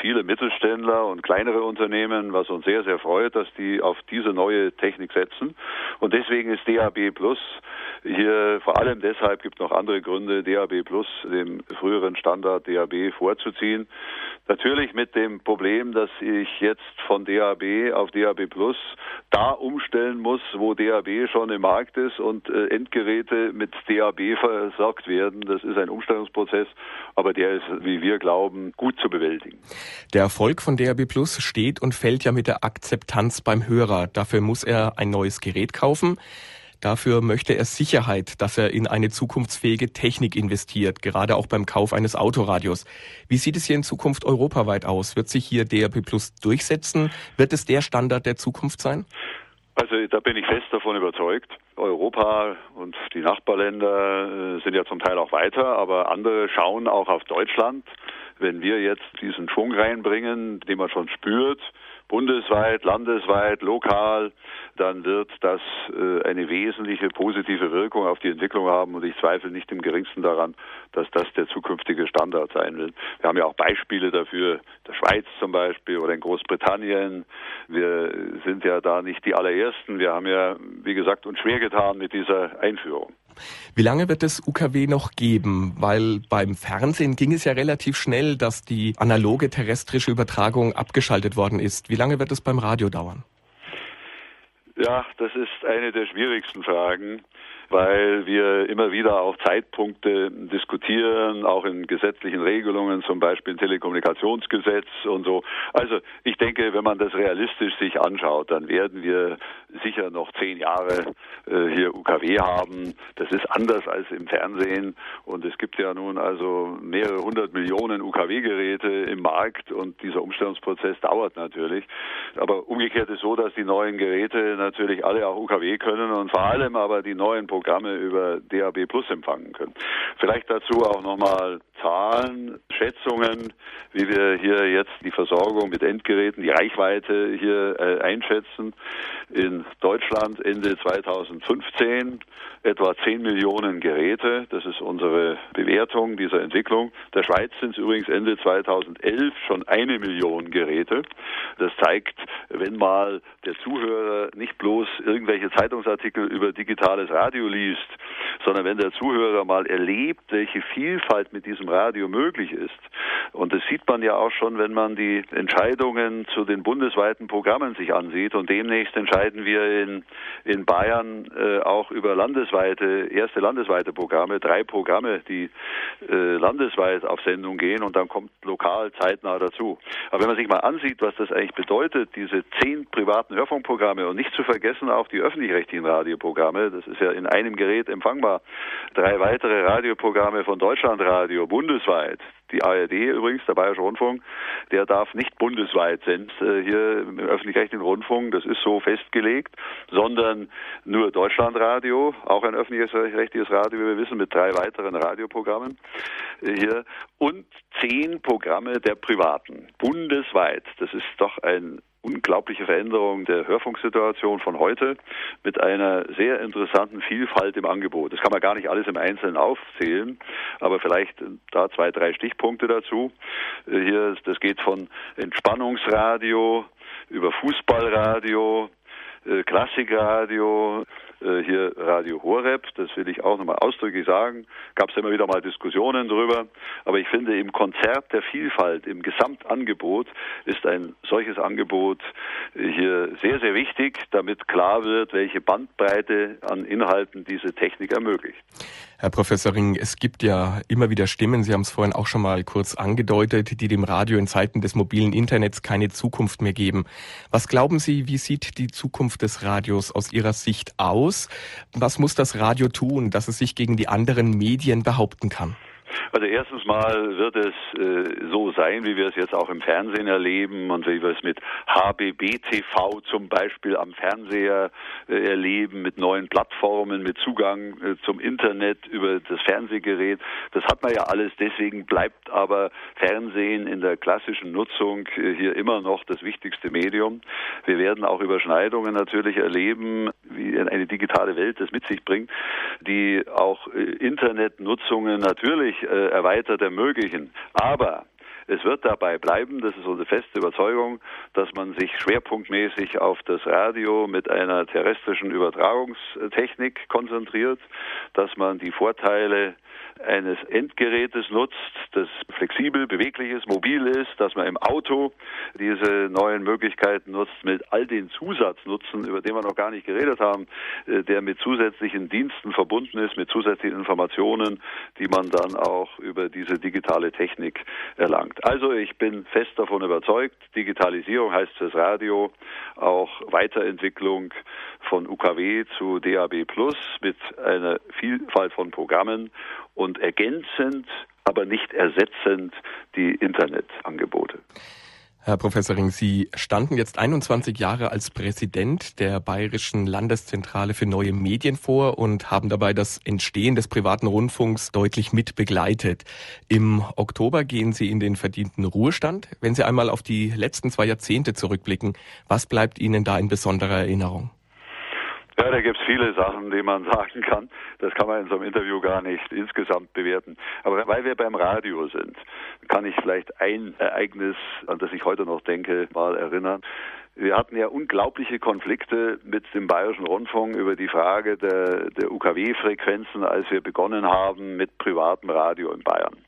Speaker 5: viele Mittelständler und kleinere Unternehmen, was uns sehr, sehr freut, dass die auf diese neue Technik setzen. Und deswegen ist DAB Plus hier vor allem deshalb gibt noch andere Gründe, DAB Plus dem früheren Standard DAB vorzuziehen. Natürlich mit dem Problem, dass ich jetzt von DAB auf DAB Plus da umstellen muss, wo DAB schon im Markt ist und äh, Endgeräte mit DAB versorgt werden. Das ist ein Umstellungsprozess, aber der ist, wie wir glauben, gut zu bewältigen.
Speaker 1: Der Erfolg von DAB Plus steht und fällt ja mit der Akzeptanz beim Hörer. Dafür muss er ein neues Gerät kaufen. Dafür möchte er Sicherheit, dass er in eine zukunftsfähige Technik investiert, gerade auch beim Kauf eines Autoradios. Wie sieht es hier in Zukunft europaweit aus? Wird sich hier DRP Plus durchsetzen? Wird es der Standard der Zukunft sein?
Speaker 5: Also da bin ich fest davon überzeugt. Europa und die Nachbarländer äh, sind ja zum Teil auch weiter, aber andere schauen auch auf Deutschland. Wenn wir jetzt diesen Schwung reinbringen, den man schon spürt, bundesweit, landesweit, lokal, dann wird das äh, eine wesentliche positive Wirkung auf die Entwicklung haben und ich zweifle nicht im geringsten daran, dass das der zukünftige Standard sein wird. Wir haben ja auch Beispiele dafür, der Schweiz zum Beispiel oder in Großbritannien. Wir sind ja da nicht die allerersten. Wir haben ja, wie gesagt, uns schwer getan mit dieser Einführung.
Speaker 1: Wie lange wird es UKW noch geben? Weil beim Fernsehen ging es ja relativ schnell, dass die analoge terrestrische Übertragung abgeschaltet worden ist. Wie lange wird es beim Radio dauern?
Speaker 5: Ja, das ist eine der schwierigsten Fragen, weil wir immer wieder auch Zeitpunkte diskutieren, auch in gesetzlichen Regelungen, zum Beispiel im Telekommunikationsgesetz und so. Also ich denke, wenn man das realistisch sich anschaut, dann werden wir sicher noch zehn Jahre äh, hier UKW haben. Das ist anders als im Fernsehen und es gibt ja nun also mehrere hundert Millionen UKW-Geräte im Markt und dieser Umstellungsprozess dauert natürlich. Aber umgekehrt ist so, dass die neuen Geräte natürlich alle auch UKW können und vor allem aber die neuen Programme über DAB Plus empfangen können. Vielleicht dazu auch nochmal Zahlen, Schätzungen, wie wir hier jetzt die Versorgung mit Endgeräten, die Reichweite hier äh, einschätzen. In Deutschland Ende 2015 etwa 10 Millionen Geräte. Das ist unsere Bewertung dieser Entwicklung. Der Schweiz sind es übrigens Ende 2011 schon eine Million Geräte. Das zeigt, wenn mal der Zuhörer nicht bloß irgendwelche Zeitungsartikel über digitales Radio liest, sondern wenn der Zuhörer mal erlebt, welche Vielfalt mit diesem Radio möglich ist. Und das sieht man ja auch schon, wenn man die Entscheidungen zu den bundesweiten Programmen sich ansieht. Und demnächst entscheiden wir in, in Bayern äh, auch über landesweite, erste landesweite Programme, drei Programme, die äh, landesweit auf Sendung gehen und dann kommt lokal zeitnah dazu. Aber wenn man sich mal ansieht, was das eigentlich bedeutet, diese zehn privaten Hörfunkprogramme und nicht zu vergessen auch die öffentlich-rechtlichen Radioprogramme, das ist ja in einem Gerät empfangbar, drei weitere Radioprogramme von Deutschlandradio bundesweit, die ARD übrigens, der Bayerische Rundfunk, der darf nicht bundesweit senden äh, hier im öffentlich-rechtlichen Rundfunk, das ist so festgelegt, sondern nur Deutschlandradio, auch ein öffentlich-rechtliches Radio, wie wir wissen, mit drei weiteren Radioprogrammen äh, hier und zehn Programme der Privaten, bundesweit. Das ist doch ein unglaubliche Veränderung der Hörfunksituation von heute mit einer sehr interessanten Vielfalt im Angebot. Das kann man gar nicht alles im Einzelnen aufzählen, aber vielleicht da zwei, drei Stichpunkte dazu. Äh, hier, das geht von Entspannungsradio über Fußballradio, äh, Klassikradio, äh, hier Radio Horeb, das will ich auch nochmal ausdrücklich sagen, gab es immer wieder mal Diskussionen darüber, aber ich finde im Konzert der Vielfalt, im Gesamtangebot ist ein solches Angebot äh, hier sehr, sehr wichtig, damit klar wird, welche Bandbreite an Inhalten diese Technik ermöglicht.
Speaker 1: Herr Professor Ring, es gibt ja immer wieder Stimmen, Sie haben es vorhin auch schon mal kurz angedeutet, die dem Radio in Zeiten des mobilen Internets keine Zukunft mehr geben. Was glauben Sie, wie sieht die Zukunft des Radios aus Ihrer Sicht aus? Was muss das Radio tun, dass es sich gegen die anderen Medien behaupten kann?
Speaker 5: Also erstens mal wird es äh, so sein, wie wir es jetzt auch im Fernsehen erleben und wie wir es mit HBB TV zum Beispiel am Fernseher äh, erleben, mit neuen Plattformen, mit Zugang äh, zum Internet über das Fernsehgerät. Das hat man ja alles, deswegen bleibt aber Fernsehen in der klassischen Nutzung äh, hier immer noch das wichtigste Medium. Wir werden auch Überschneidungen natürlich erleben, wie eine digitale Welt das mit sich bringt, die auch äh, Internetnutzungen natürlich äh, erweitert ermöglichen. Aber es wird dabei bleiben, das ist unsere feste Überzeugung, dass man sich schwerpunktmäßig auf das Radio mit einer terrestrischen Übertragungstechnik konzentriert, dass man die Vorteile eines Endgerätes nutzt, das flexibel, beweglich ist, mobil ist, dass man im Auto diese neuen Möglichkeiten nutzt mit all den Zusatznutzen, über den wir noch gar nicht geredet haben, äh, der mit zusätzlichen Diensten verbunden ist, mit zusätzlichen Informationen, die man dann auch über diese digitale Technik erlangt. Also ich bin fest davon überzeugt, Digitalisierung heißt fürs Radio auch Weiterentwicklung von UKW zu DAB Plus mit einer Vielfalt von Programmen und ergänzend, aber nicht ersetzend die Internetangebote.
Speaker 1: Herr Professor Ring, Sie standen jetzt 21 Jahre als Präsident der Bayerischen Landeszentrale für neue Medien vor und haben dabei das Entstehen des privaten Rundfunks deutlich mit begleitet. Im Oktober gehen Sie in den verdienten Ruhestand. Wenn Sie einmal auf die letzten zwei Jahrzehnte zurückblicken, was bleibt Ihnen da in besonderer Erinnerung?
Speaker 5: Ja, da gibt es viele Sachen, die man sagen kann. Das kann man in so einem Interview gar nicht insgesamt bewerten. Aber weil wir beim Radio sind, kann ich vielleicht ein Ereignis, an das ich heute noch denke, mal erinnern. Wir hatten ja unglaubliche Konflikte mit dem Bayerischen Rundfunk über die Frage der, der UKW-Frequenzen, als wir begonnen haben mit privatem Radio in Bayern.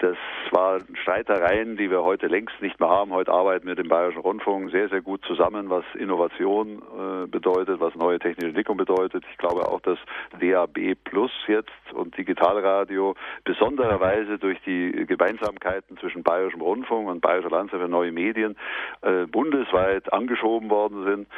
Speaker 5: Das waren Streitereien, die wir heute längst nicht mehr haben. Heute arbeiten wir mit dem Bayerischen Rundfunk sehr, sehr gut zusammen, was Innovation äh, bedeutet, was neue technische Entwicklung bedeutet. Ich glaube auch, dass DAB Plus jetzt und Digitalradio besondererweise durch die Gemeinsamkeiten zwischen Bayerischem Rundfunk und Bayerischer Landschaft für neue Medien äh, bundesweit angeschoben worden sind.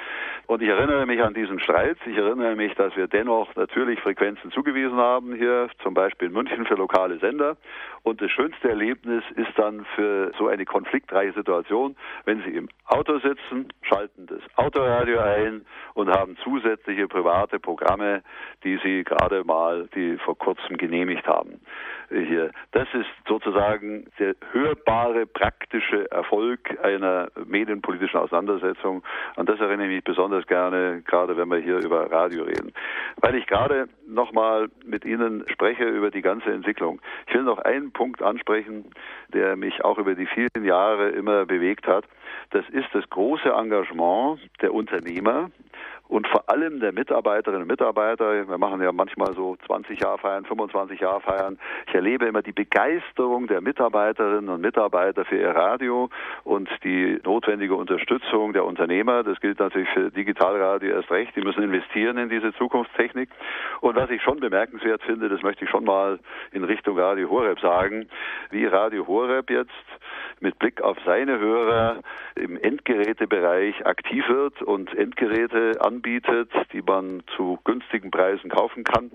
Speaker 5: Und ich erinnere mich an diesen Streit. Ich erinnere mich, dass wir dennoch natürlich Frequenzen zugewiesen haben hier, zum Beispiel in München für lokale Sender. Und das schönste Erlebnis ist dann für so eine konfliktreiche Situation, wenn Sie im Auto sitzen, schalten das Autoradio ein und haben zusätzliche private Programme, die Sie gerade mal, die vor kurzem genehmigt haben. Hier. Das ist sozusagen der hörbare, praktische Erfolg einer medienpolitischen Auseinandersetzung. An das erinnere ich mich besonders gerne, gerade wenn wir hier über Radio reden. Weil ich gerade nochmal mit Ihnen spreche über die ganze Entwicklung. Ich will noch einen Punkt ansprechen, der mich auch über die vielen Jahre immer bewegt hat. Das ist das große Engagement der Unternehmer, und vor allem der Mitarbeiterinnen und Mitarbeiter. Wir machen ja manchmal so 20 Jahre feiern, 25 Jahre feiern. Ich erlebe immer die Begeisterung der Mitarbeiterinnen und Mitarbeiter für ihr Radio und die notwendige Unterstützung der Unternehmer. Das gilt natürlich für Digitalradio erst recht. Die müssen investieren in diese Zukunftstechnik. Und was ich schon bemerkenswert finde, das möchte ich schon mal in Richtung Radio Horeb sagen, wie Radio Horeb jetzt mit Blick auf seine Hörer im Endgerätebereich aktiv wird und Endgeräte anbietet, die man zu günstigen Preisen kaufen kann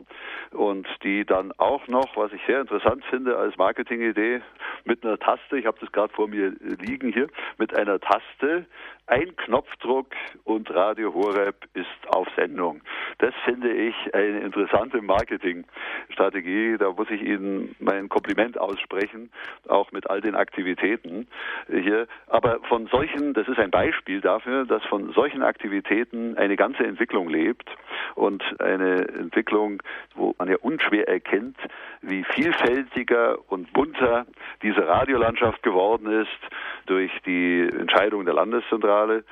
Speaker 5: und die dann auch noch, was ich sehr interessant finde als Marketingidee, mit einer Taste, ich habe das gerade vor mir liegen hier, mit einer Taste ein Knopfdruck und Radio Horeb ist auf Sendung. Das finde ich eine interessante Marketingstrategie. Da muss ich Ihnen mein Kompliment aussprechen, auch mit all den Aktivitäten hier. Aber von solchen, das ist ein Beispiel dafür, dass von solchen Aktivitäten eine ganze Entwicklung lebt und eine Entwicklung, wo man ja unschwer erkennt, wie vielfältiger und bunter diese Radiolandschaft geworden ist durch die Entscheidung der Landeszentrale Zentrale.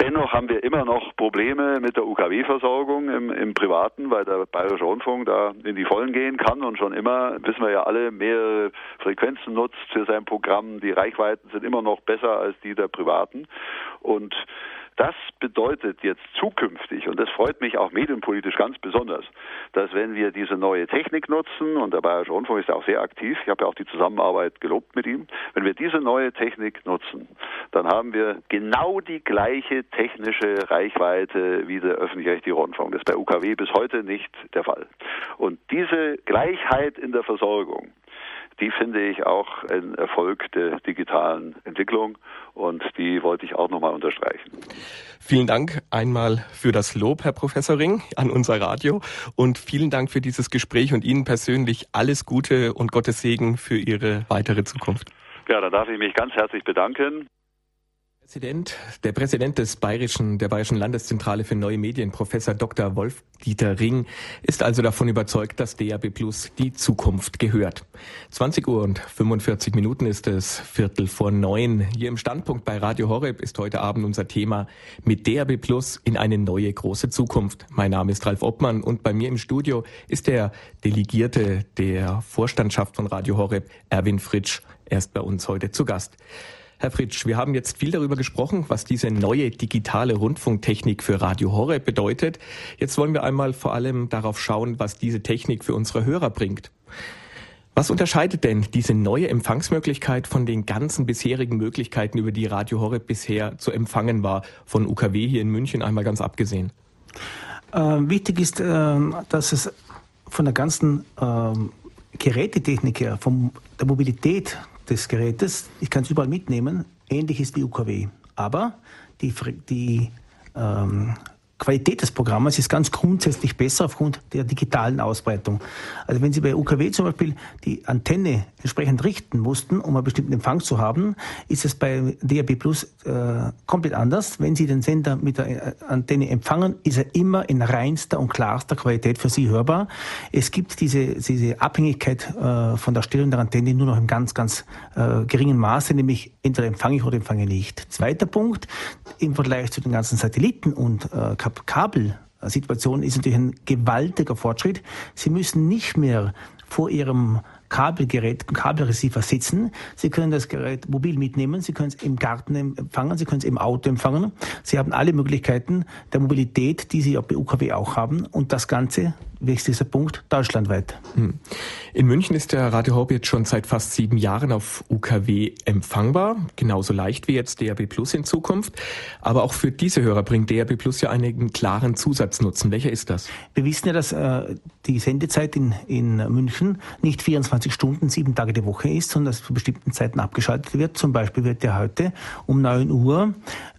Speaker 5: Dennoch haben wir immer noch Probleme mit der UKW-Versorgung im, im, Privaten, weil der Bayerische Rundfunk da in die Vollen gehen kann und schon immer, wissen wir ja alle, mehrere Frequenzen nutzt für sein Programm. Die Reichweiten sind immer noch besser als die der Privaten. Und das bedeutet jetzt zukünftig, und das freut mich auch medienpolitisch ganz besonders, dass wenn wir diese neue Technik nutzen, und der Bayerische Rundfunk ist ja auch sehr aktiv, ich habe ja auch die Zusammenarbeit gelobt mit ihm, wenn wir diese neue Technik nutzen, dann haben wir genau die gleiche technische Reichweite wie der öffentlich-rechtliche Rundfunk. Das ist bei UKW bis heute nicht der Fall. Und diese Gleichheit in der Versorgung, die finde ich auch ein Erfolg der digitalen Entwicklung und die wollte ich auch nochmal unterstreichen.
Speaker 1: Vielen Dank einmal für das Lob, Herr Professor Ring, an unser Radio und vielen Dank für dieses Gespräch und Ihnen persönlich alles Gute und Gottes Segen für Ihre weitere Zukunft.
Speaker 5: Ja, da darf ich mich ganz herzlich bedanken.
Speaker 1: Präsident, der Präsident des Bayerischen, der Bayerischen Landeszentrale für neue Medien, Professor Dr. Wolf-Dieter Ring, ist also davon überzeugt, dass DAB Plus die Zukunft gehört. 20 Uhr und 45 Minuten ist es, Viertel vor neun. Hier im Standpunkt bei Radio Horeb ist heute Abend unser Thema mit DAB Plus in eine neue große Zukunft. Mein Name ist Ralf Obmann und bei mir im Studio ist der Delegierte der Vorstandschaft von Radio Horeb, Erwin Fritsch. Er ist bei uns heute zu Gast. Herr Fritsch, wir haben jetzt viel darüber gesprochen, was diese neue digitale Rundfunktechnik für Radio Horeb bedeutet. Jetzt wollen wir einmal vor allem darauf schauen, was diese Technik für unsere Hörer bringt. Was unterscheidet denn diese neue Empfangsmöglichkeit von den ganzen bisherigen Möglichkeiten, über die Radio Horeb bisher zu empfangen war, von UKW hier in München einmal ganz abgesehen?
Speaker 2: Äh, wichtig ist, äh, dass es von der ganzen äh, Gerätetechnik her, von der Mobilität des Gerätes, ich kann es überall mitnehmen, ähnlich ist wie UKW. Aber die, die ähm, Qualität des Programmes ist ganz grundsätzlich besser aufgrund der digitalen Ausbreitung. Also wenn Sie bei UKW zum Beispiel die Antenne entsprechend richten mussten, um einen bestimmten Empfang zu haben, ist es bei DAB Plus äh, komplett anders. Wenn Sie den Sender mit der äh, Antenne empfangen, ist er immer in reinster und klarster Qualität für Sie hörbar. Es gibt diese, diese Abhängigkeit äh, von der Stellung der Antenne nur noch im ganz, ganz äh, geringen Maße, nämlich entweder empfange ich oder empfange nicht. Zweiter Punkt, im Vergleich zu den ganzen Satelliten und äh, Kabelsituation ist natürlich ein gewaltiger Fortschritt. Sie müssen nicht mehr vor Ihrem Kabelgerät, Kabelreceiver sitzen. Sie können das Gerät mobil mitnehmen, Sie können es im Garten empfangen, Sie können es im Auto empfangen. Sie haben alle Möglichkeiten der Mobilität, die Sie bei UKW auch haben. Und das Ganze wichtigster Punkt, deutschlandweit. Hm.
Speaker 1: In München ist der Radio Horb jetzt schon seit fast sieben Jahren auf UKW empfangbar, genauso leicht wie jetzt DRB Plus in Zukunft. Aber auch für diese Hörer bringt DRB Plus ja einen klaren Zusatznutzen. Welcher ist das?
Speaker 2: Wir wissen ja, dass äh, die Sendezeit in, in München nicht 24 Stunden, sieben Tage die Woche ist, sondern dass zu bestimmten Zeiten abgeschaltet wird. Zum Beispiel wird ja heute um 9 Uhr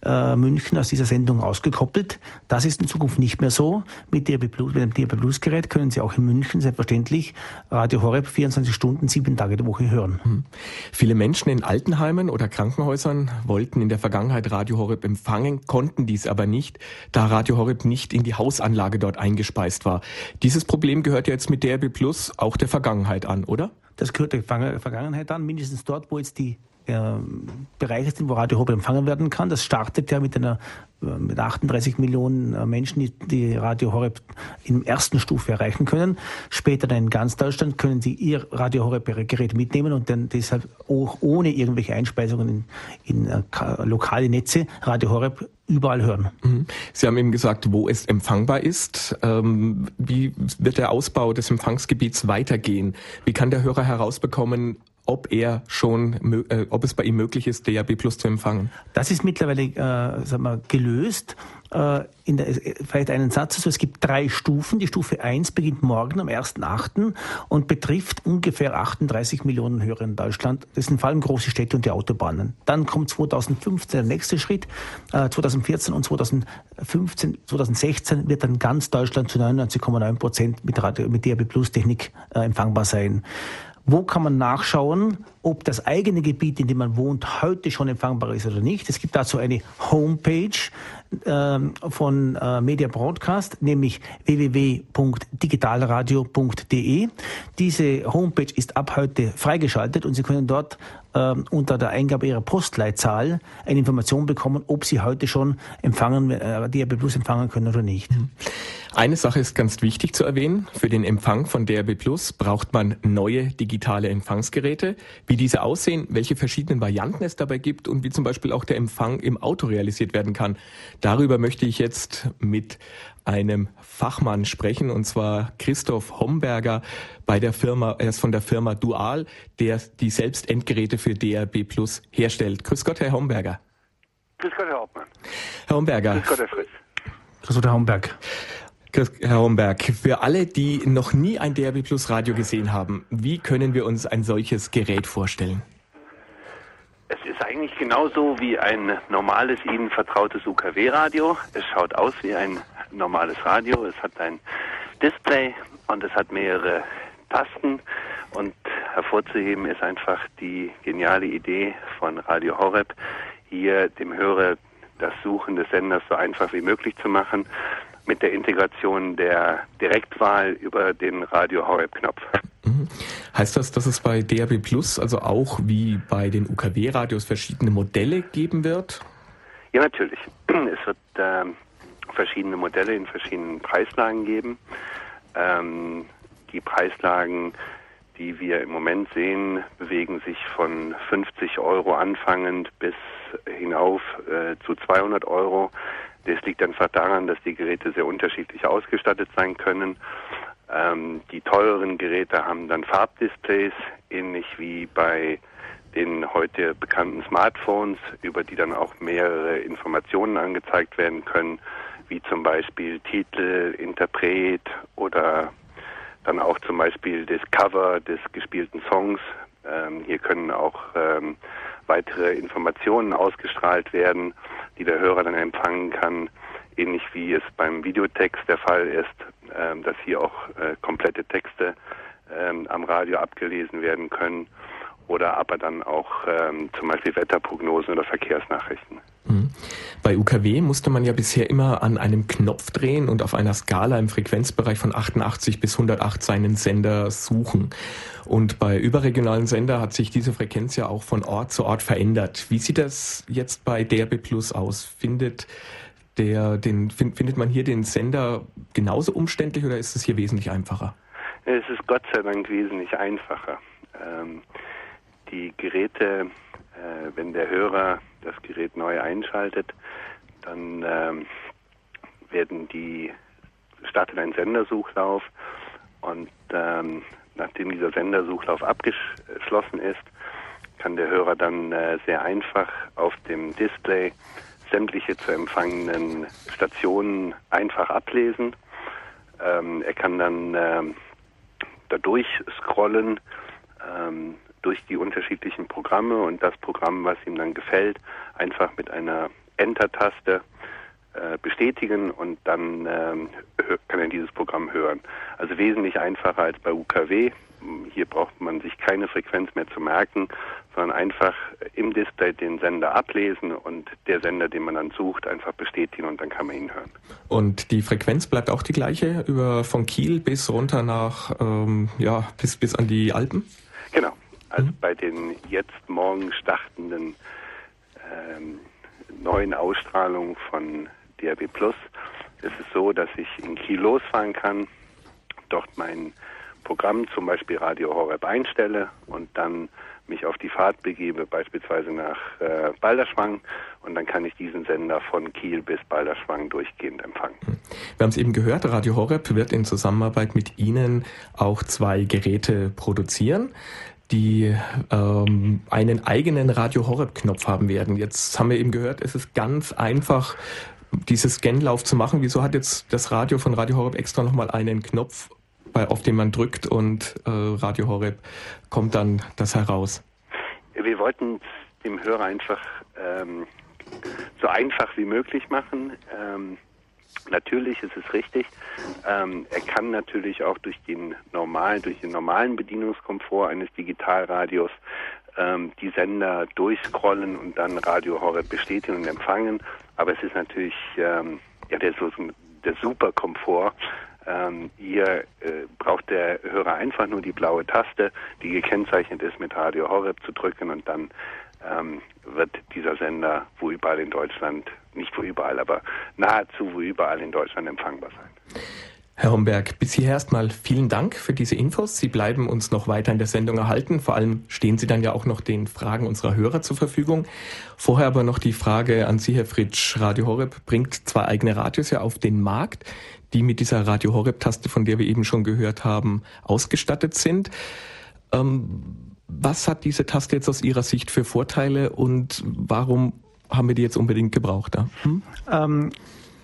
Speaker 2: äh, München aus dieser Sendung ausgekoppelt. Das ist in Zukunft nicht mehr so. Mit DRB Plus, mit dem DRB Plus Gerät können Sie auch in München selbstverständlich Radio Horeb 24 Stunden, sieben Tage die Woche hören. Hm.
Speaker 1: Viele Menschen in Altenheimen oder Krankenhäusern wollten in der Vergangenheit Radio Horeb empfangen, konnten dies aber nicht, da Radio Horeb nicht in die Hausanlage dort eingespeist war. Dieses Problem gehört ja jetzt mit DRB Plus auch der Vergangenheit an, oder?
Speaker 2: Das gehört der Vergangenheit an, mindestens dort, wo jetzt die Bereiche sind, wo Radio Horeb empfangen werden kann. Das startet ja mit einer mit 38 Millionen äh, Menschen, die, die Radio Horeb in ersten Stufe erreichen können. Später dann in ganz Deutschland können sie ihr Radio Horeb Gerät mitnehmen und dann deshalb auch ohne irgendwelche Einspeisungen in, in lokale Netze Radio Horeb überall hören.
Speaker 1: Mhm. Sie haben eben gesagt, wo es empfangbar ist. Ähm, wie wird der Ausbau des Empfangsgebiets weitergehen? Wie kann der Hörer herausbekommen, ob er schon, äh, ob es bei ihm möglich ist, DAB Plus zu empfangen?
Speaker 2: Das ist mittlerweile äh, sagen wir, gelöst. Äh, in der, vielleicht einen Satz. Also es gibt drei Stufen. Die Stufe 1 beginnt morgen am 1.8. und betrifft ungefähr 38 Millionen Hörer in Deutschland. Das sind vor allem große Städte und die Autobahnen. Dann kommt 2015 der nächste Schritt. Äh, 2014 und 2015, 2016 wird dann ganz Deutschland zu 99,9 Prozent mit, Radio, mit DAB Plus Technik äh, empfangbar sein. Wo kann man nachschauen, ob das eigene Gebiet, in dem man wohnt, heute schon empfangbar ist oder nicht? Es gibt dazu eine Homepage äh, von äh, Media Broadcast, nämlich www.digitalradio.de. Diese Homepage ist ab heute freigeschaltet und Sie können dort unter der Eingabe Ihrer Postleitzahl eine Information bekommen, ob Sie heute schon empfangen, äh, DRB Plus empfangen können oder nicht. Mhm.
Speaker 1: Eine Sache ist ganz wichtig zu erwähnen. Für den Empfang von DRB Plus braucht man neue digitale Empfangsgeräte. Wie diese aussehen, welche verschiedenen Varianten es dabei gibt und wie zum Beispiel auch der Empfang im Auto realisiert werden kann. Darüber möchte ich jetzt mit einem Fachmann sprechen, und zwar Christoph Homberger bei der Firma, er ist von der Firma Dual, der die selbst Endgeräte für DRB Plus herstellt. Grüß Gott, Herr Homberger.
Speaker 6: Grüß Gott, Herr Hauptmann.
Speaker 1: Herr Homberger.
Speaker 6: Grüß Gott, Herr Fritz.
Speaker 2: Grüß Gott, Herr Homberg.
Speaker 1: Herr Homberg, für alle, die noch nie ein DRB Plus Radio gesehen haben, wie können wir uns ein solches Gerät vorstellen?
Speaker 6: Es ist eigentlich genauso wie ein normales Ihnen vertrautes UKW-Radio. Es schaut aus wie ein normales Radio. Es hat ein Display und es hat mehrere Tasten. Und hervorzuheben ist einfach die geniale Idee von Radio Horeb, hier dem Hörer das Suchen des Senders so einfach wie möglich zu machen mit der Integration der Direktwahl über den Radio Horeb Knopf.
Speaker 1: Mhm. Heißt das, dass es bei DAB Plus also auch wie bei den UKW-Radios verschiedene Modelle geben wird?
Speaker 6: Ja, natürlich. Es wird äh, verschiedene Modelle in verschiedenen Preislagen geben. Ähm, die Preislagen, die wir im Moment sehen, bewegen sich von 50 Euro anfangend bis hinauf äh, zu 200 Euro. Das liegt einfach daran, dass die Geräte sehr unterschiedlich ausgestattet sein können. Ähm, die teureren Geräte haben dann Farbdisplays, ähnlich wie bei den heute bekannten Smartphones, über die dann auch mehrere Informationen angezeigt werden können, wie zum Beispiel Titel, Interpret oder dann auch zum Beispiel das Cover des gespielten Songs. Ähm, hier können auch ähm, weitere Informationen ausgestrahlt werden die der Hörer dann empfangen kann, ähnlich wie es beim Videotext der Fall ist, ähm, dass hier auch äh, komplette Texte ähm, am Radio abgelesen werden können oder aber dann auch ähm, zum Beispiel Wetterprognosen oder Verkehrsnachrichten.
Speaker 1: Mhm. Bei UKW musste man ja bisher immer an einem Knopf drehen und auf einer Skala im Frequenzbereich von 88 bis 108 seinen Sender suchen. Und bei überregionalen Sender hat sich diese Frequenz ja auch von Ort zu Ort verändert. Wie sieht das jetzt bei DRB Plus aus? Findet der, den, findet man hier den Sender genauso umständlich oder ist es hier wesentlich einfacher?
Speaker 6: Es ist Gott sei Dank wesentlich einfacher. Ähm, die Geräte, äh, wenn der Hörer das Gerät neu einschaltet, dann ähm, werden die startet ein Sendersuchlauf und ähm, nachdem dieser Sendersuchlauf abgeschlossen ist, kann der Hörer dann äh, sehr einfach auf dem Display sämtliche zu empfangenden Stationen einfach ablesen. Ähm, er kann dann ähm, dadurch scrollen ähm, durch die unterschiedlichen Programme und das Programm, was ihm dann gefällt, einfach mit einer Enter-Taste äh, bestätigen und dann ähm, kann er dieses Programm hören. Also wesentlich einfacher als bei UKW. Hier braucht man sich keine Frequenz mehr zu merken, sondern einfach im Display den Sender ablesen und der Sender, den man dann sucht, einfach bestätigen und dann kann man ihn hören.
Speaker 1: Und die Frequenz bleibt auch die gleiche über von Kiel bis runter nach ähm, ja bis bis an die Alpen?
Speaker 6: Genau. Also mhm. bei den jetzt morgen startenden ähm, neuen Ausstrahlungen von DRB Plus ist es so, dass ich in Kiel losfahren kann, dort mein Programm, zum Beispiel Radio Horeb, einstelle und dann mich auf die Fahrt begebe, beispielsweise nach äh, Balderschwang und dann kann ich diesen Sender von Kiel bis Balderschwang durchgehend empfangen.
Speaker 1: Wir haben es eben gehört, Radio Horeb wird in Zusammenarbeit mit Ihnen auch zwei Geräte produzieren die ähm, einen eigenen Radio Horeb Knopf haben werden. Jetzt haben wir eben gehört, es ist ganz einfach, dieses Scanlauf zu machen. Wieso hat jetzt das Radio von Radio Horeb extra nochmal einen Knopf, bei, auf den man drückt und äh, Radio Horeb kommt dann das heraus?
Speaker 6: Wir wollten dem Hörer einfach ähm, so einfach wie möglich machen. Ähm, Natürlich ist es richtig. Ähm, er kann natürlich auch durch den normalen, durch den normalen Bedienungskomfort eines Digitalradios ähm, die Sender durchscrollen und dann Radio Horeb bestätigen und empfangen. Aber es ist natürlich ähm, ja der, der super Komfort. Ähm, hier äh, braucht der Hörer einfach nur die blaue Taste, die gekennzeichnet ist mit Radio Horeb zu drücken und dann ähm, wird dieser Sender wo überall in Deutschland, nicht wo überall, aber nahezu wo überall in Deutschland empfangbar sein.
Speaker 1: Herr Homberg, bis hierher erstmal vielen Dank für diese Infos. Sie bleiben uns noch weiter in der Sendung erhalten. Vor allem stehen Sie dann ja auch noch den Fragen unserer Hörer zur Verfügung. Vorher aber noch die Frage an Sie, Herr Fritsch. Radio Horeb bringt zwei eigene Radios ja auf den Markt, die mit dieser Radio Horeb-Taste, von der wir eben schon gehört haben, ausgestattet sind. Ähm, was hat diese Taste jetzt aus Ihrer Sicht für Vorteile und warum haben wir die jetzt unbedingt gebraucht?
Speaker 2: Hm? Ähm,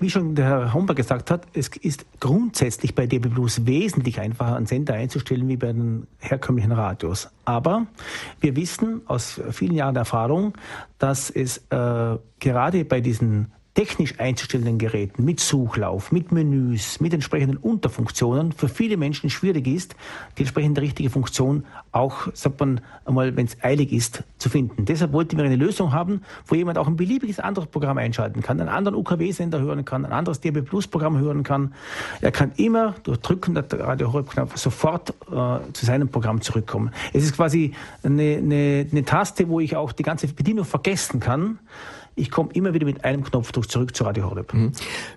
Speaker 2: wie schon der Herr Homberg gesagt hat, es ist grundsätzlich bei DB Plus wesentlich einfacher, einen Sender einzustellen wie bei den herkömmlichen Radios. Aber wir wissen aus vielen Jahren Erfahrung, dass es äh, gerade bei diesen technisch einzustellenden Geräten mit Suchlauf, mit Menüs, mit entsprechenden Unterfunktionen für viele Menschen schwierig ist, die entsprechende richtige Funktion auch, sagt man einmal, wenn es eilig ist, zu finden. Deshalb wollten wir eine Lösung haben, wo jemand auch ein beliebiges anderes Programm einschalten kann, einen anderen UKW-Sender hören kann, ein anderes DB Plus Programm hören kann. Er kann immer durch Drücken der Radio Horeb-Knopf sofort äh, zu seinem Programm zurückkommen. Es ist quasi eine, eine, eine Taste, wo ich auch die ganze Bedienung vergessen kann ich komme immer wieder mit einem Knopfdruck zurück zu Radio Horeb. Mhm.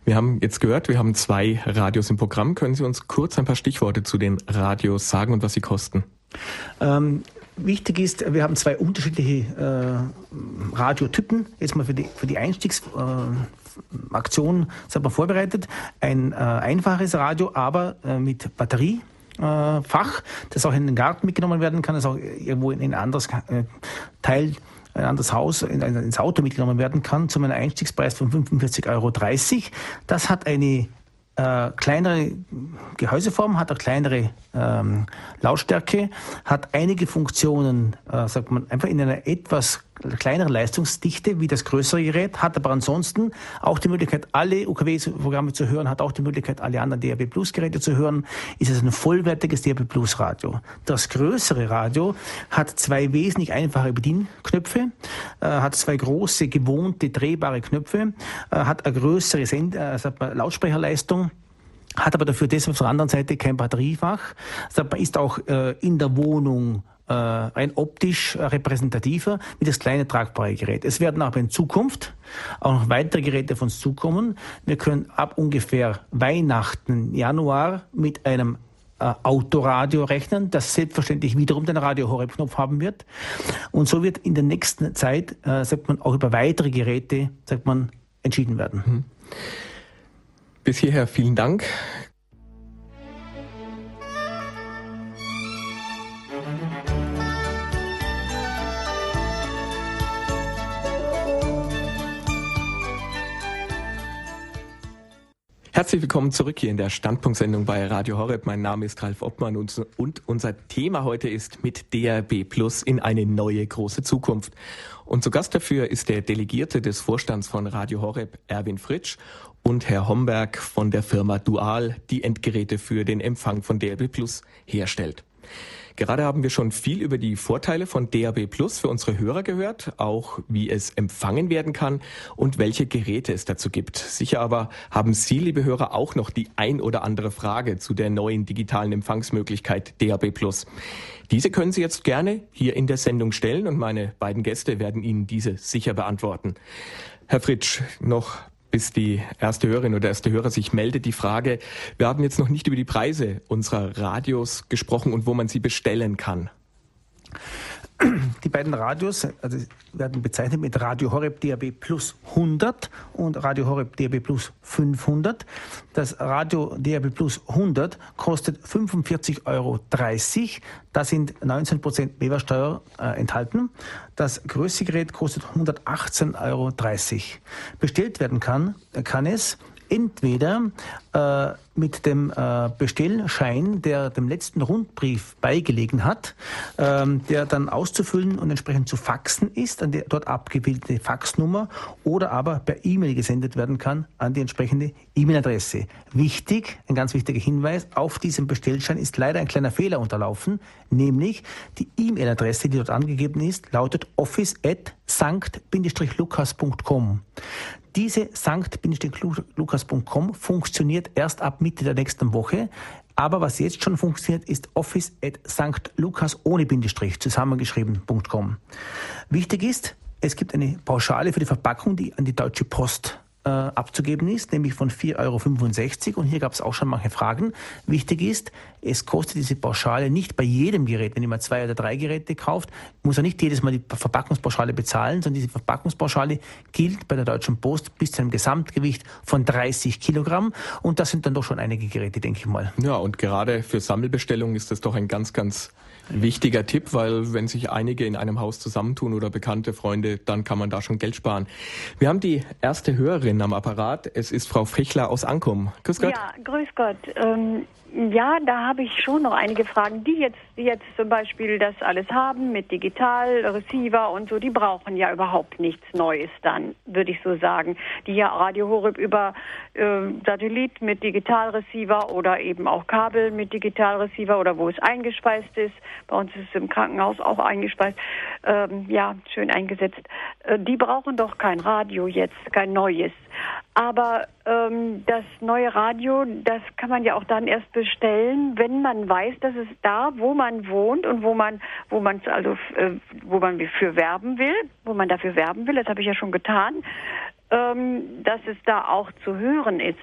Speaker 1: Wir haben jetzt gehört, wir haben zwei Radios im Programm. Können Sie uns kurz ein paar Stichworte zu den Radios sagen und was sie kosten?
Speaker 2: Ähm, wichtig ist, wir haben zwei unterschiedliche äh, Radiotypen. Jetzt mal für die, für die Einstiegsaktion äh, sind wir vorbereitet. Ein äh, einfaches Radio, aber äh, mit Batterie. Äh, Fach, das auch in den Garten mitgenommen werden kann, das auch irgendwo in ein anderes äh, Teil ein anderes Haus in, ins Auto mitgenommen werden kann, zu einem Einstiegspreis von 45,30 Euro. Das hat eine äh, kleinere Gehäuseform, hat eine kleinere ähm, Lautstärke, hat einige Funktionen, äh, sagt man, einfach in einer etwas kleinere Leistungsdichte wie das größere Gerät, hat aber ansonsten auch die Möglichkeit, alle UKW-Programme zu hören, hat auch die Möglichkeit, alle anderen DRB Plus Geräte zu hören, ist es ein vollwertiges DRB Plus Radio. Das größere Radio hat zwei wesentlich einfache Bedienknöpfe, äh, hat zwei große gewohnte drehbare Knöpfe, äh, hat eine größere Send äh, Lautsprecherleistung, hat aber dafür deshalb auf der anderen Seite kein Batteriefach. Ist auch äh, in der Wohnung äh, rein optisch repräsentativer wie das kleine tragbare Gerät. Es werden aber in Zukunft auch noch weitere Geräte von uns zukommen. Wir können ab ungefähr Weihnachten, Januar mit einem äh, Autoradio rechnen, das selbstverständlich wiederum den Radio Horeb Knopf haben wird. Und so wird in der nächsten Zeit, äh, sagt man, auch über weitere Geräte, sagt man, entschieden werden. Mhm.
Speaker 1: Bis hierher vielen Dank. Herzlich willkommen zurück hier in der Standpunktsendung bei Radio Horeb. Mein Name ist Ralf Obmann und, und unser Thema heute ist mit DRB Plus in eine neue große Zukunft. Und zu Gast dafür ist der Delegierte des Vorstands von Radio Horeb, Erwin Fritsch, und Herr Homberg von der Firma Dual, die Endgeräte für den Empfang von DRB Plus herstellt. Gerade haben wir schon viel über die Vorteile von DAB Plus für unsere Hörer gehört, auch wie es empfangen werden kann und welche Geräte es dazu gibt. Sicher aber haben Sie, liebe Hörer, auch noch die ein oder andere Frage zu der neuen digitalen Empfangsmöglichkeit DAB Plus. Diese können Sie jetzt gerne hier in der Sendung stellen und meine beiden Gäste werden Ihnen diese sicher beantworten. Herr Fritsch, noch bis die erste Hörerin oder erste Hörer sich meldet, die Frage, wir haben jetzt noch nicht über die Preise unserer Radios gesprochen und wo man sie bestellen kann.
Speaker 2: Die beiden Radios also werden bezeichnet mit Radio Horeb DAB Plus 100 und Radio Horeb DAB Plus 500. Das Radio DAB Plus 100 kostet 45,30 Euro. Da sind 19 Prozent Mehrwertsteuer äh, enthalten. Das größte Gerät kostet 118,30 Euro. Bestellt werden kann, kann es entweder äh, mit dem äh, Bestellschein, der dem letzten Rundbrief beigelegen hat, ähm, der dann auszufüllen und entsprechend zu faxen ist, an die dort abgebildete Faxnummer oder aber per E-Mail gesendet werden kann an die entsprechende E-Mail-Adresse. Wichtig, ein ganz wichtiger Hinweis, auf diesem Bestellschein ist leider ein kleiner Fehler unterlaufen, nämlich die E-Mail-Adresse, die dort angegeben ist, lautet office at sankt-lukas.com. Diese sankt-lukas.com funktioniert erst ab Mitte der nächsten Woche. Aber was jetzt schon funktioniert, ist office at sanktlukas ohne Bindestrich zusammengeschrieben.com. Wichtig ist, es gibt eine Pauschale für die Verpackung, die an die Deutsche Post äh, abzugeben ist, nämlich von 4,65 Euro. Und hier gab es auch schon manche Fragen. Wichtig ist, es kostet diese Pauschale nicht bei jedem Gerät. Wenn ihr mal zwei oder drei Geräte kauft, muss er nicht jedes Mal die Verpackungspauschale bezahlen, sondern diese Verpackungspauschale gilt bei der Deutschen Post bis zu einem Gesamtgewicht von 30 Kilogramm. Und das sind dann doch schon einige Geräte, denke ich mal.
Speaker 1: Ja, und gerade für Sammelbestellungen ist das doch ein ganz, ganz wichtiger Tipp, weil wenn sich einige in einem Haus zusammentun oder bekannte Freunde, dann kann man da schon Geld sparen. Wir haben die erste Hörerin am Apparat. Es ist Frau Fichler aus Ankum.
Speaker 7: Grüß Gott. Ja, grüß Gott. Ähm, ja, da habe ich schon noch einige Fragen. Die jetzt, die jetzt zum Beispiel das alles haben mit Digital, Receiver und so, die brauchen ja überhaupt nichts Neues dann, würde ich so sagen. Die ja Radio Horeb über äh, Satellit mit Digitalreceiver oder eben auch Kabel mit Digitalreceiver oder wo es eingespeist ist. Bei uns ist es im Krankenhaus auch eingespeist. Ähm, ja, schön eingesetzt. Äh, die brauchen doch kein Radio jetzt, kein neues. Aber ähm, das neue Radio, das kann man ja auch dann erst bestellen, wenn man weiß, dass es da, wo man wohnt und wo man, wo man also, äh, wo man für werben will, wo man dafür werben will. Das habe ich ja schon getan ähm, dass es da auch zu hören ist.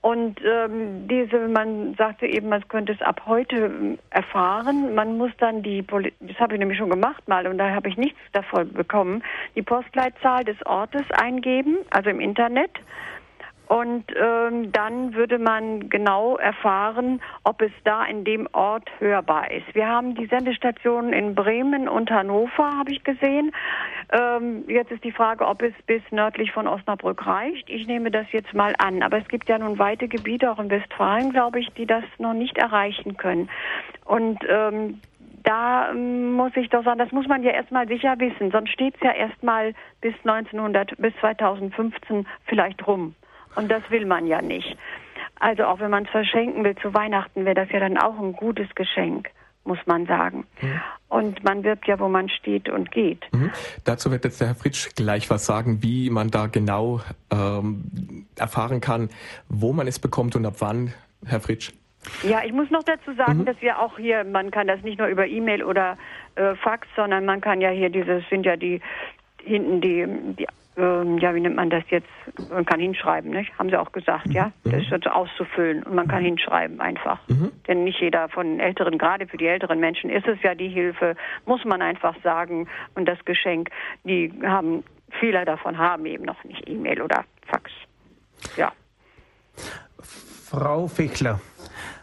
Speaker 7: Und ähm, diese, man sagte eben, man könnte es ab heute ähm, erfahren. Man muss dann die, Poli das habe ich nämlich schon gemacht mal und da habe ich nichts davon bekommen, die Postleitzahl des Ortes eingeben, also im Internet. Und ähm, dann würde man genau erfahren, ob es da in dem Ort hörbar ist. Wir haben die Sendestationen in Bremen und Hannover, habe ich gesehen. Ähm, jetzt ist die Frage, ob es bis nördlich von Osnabrück reicht. Ich nehme das jetzt mal an. Aber es gibt ja nun weite Gebiete, auch in Westfalen, glaube ich, die das noch nicht erreichen können. Und ähm, da ähm, muss ich doch sagen, das muss man ja erstmal sicher wissen. Sonst steht es ja erstmal bis 1900, bis 2015 vielleicht rum. Und das will man ja nicht. Also auch wenn man es verschenken will zu Weihnachten, wäre das ja dann auch ein gutes Geschenk, muss man sagen. Mhm. Und man wirbt ja, wo man steht und geht.
Speaker 1: Mhm. Dazu wird jetzt der Herr Fritsch gleich was sagen, wie man da genau ähm, erfahren kann, wo man es bekommt und ab wann, Herr Fritsch.
Speaker 7: Ja, ich muss noch dazu sagen, mhm. dass wir auch hier, man kann das nicht nur über E-Mail oder äh, Fax, sondern man kann ja hier dieses, sind ja die hinten die, die ähm, ja, wie nennt man das jetzt? Man kann hinschreiben, nicht? Haben sie auch gesagt, mhm. ja? Das ist also auszufüllen und man kann mhm. hinschreiben einfach. Mhm. Denn nicht jeder von Älteren, gerade für die älteren Menschen ist es ja die Hilfe, muss man einfach sagen. Und das Geschenk, die haben, viele davon haben eben noch nicht E-Mail oder Fax. Ja.
Speaker 2: Frau Fechler,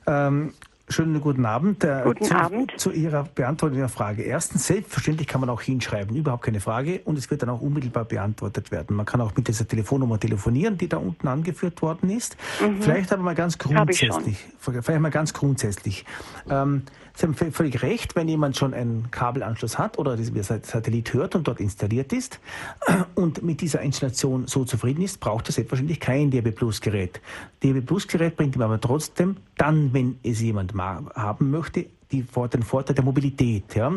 Speaker 2: ähm, Schönen guten Abend.
Speaker 7: Guten
Speaker 2: zu,
Speaker 7: Abend.
Speaker 2: Zu Ihrer Beantwortung Ihrer Frage. Erstens, selbstverständlich kann man auch hinschreiben, überhaupt keine Frage. Und es wird dann auch unmittelbar beantwortet werden. Man kann auch mit dieser Telefonnummer telefonieren, die da unten angeführt worden ist. Mhm. Vielleicht aber mal ganz grundsätzlich. Vielleicht mal ganz grundsätzlich. Ähm, Sie haben völlig recht, wenn jemand schon einen Kabelanschluss hat oder das Satellit hört und dort installiert ist und mit dieser Installation so zufrieden ist, braucht er selbstverständlich kein DAB Plus Gerät. DAB Plus Gerät bringt ihm aber trotzdem dann, wenn es jemand haben möchte, den Vorteil der Mobilität. Ja.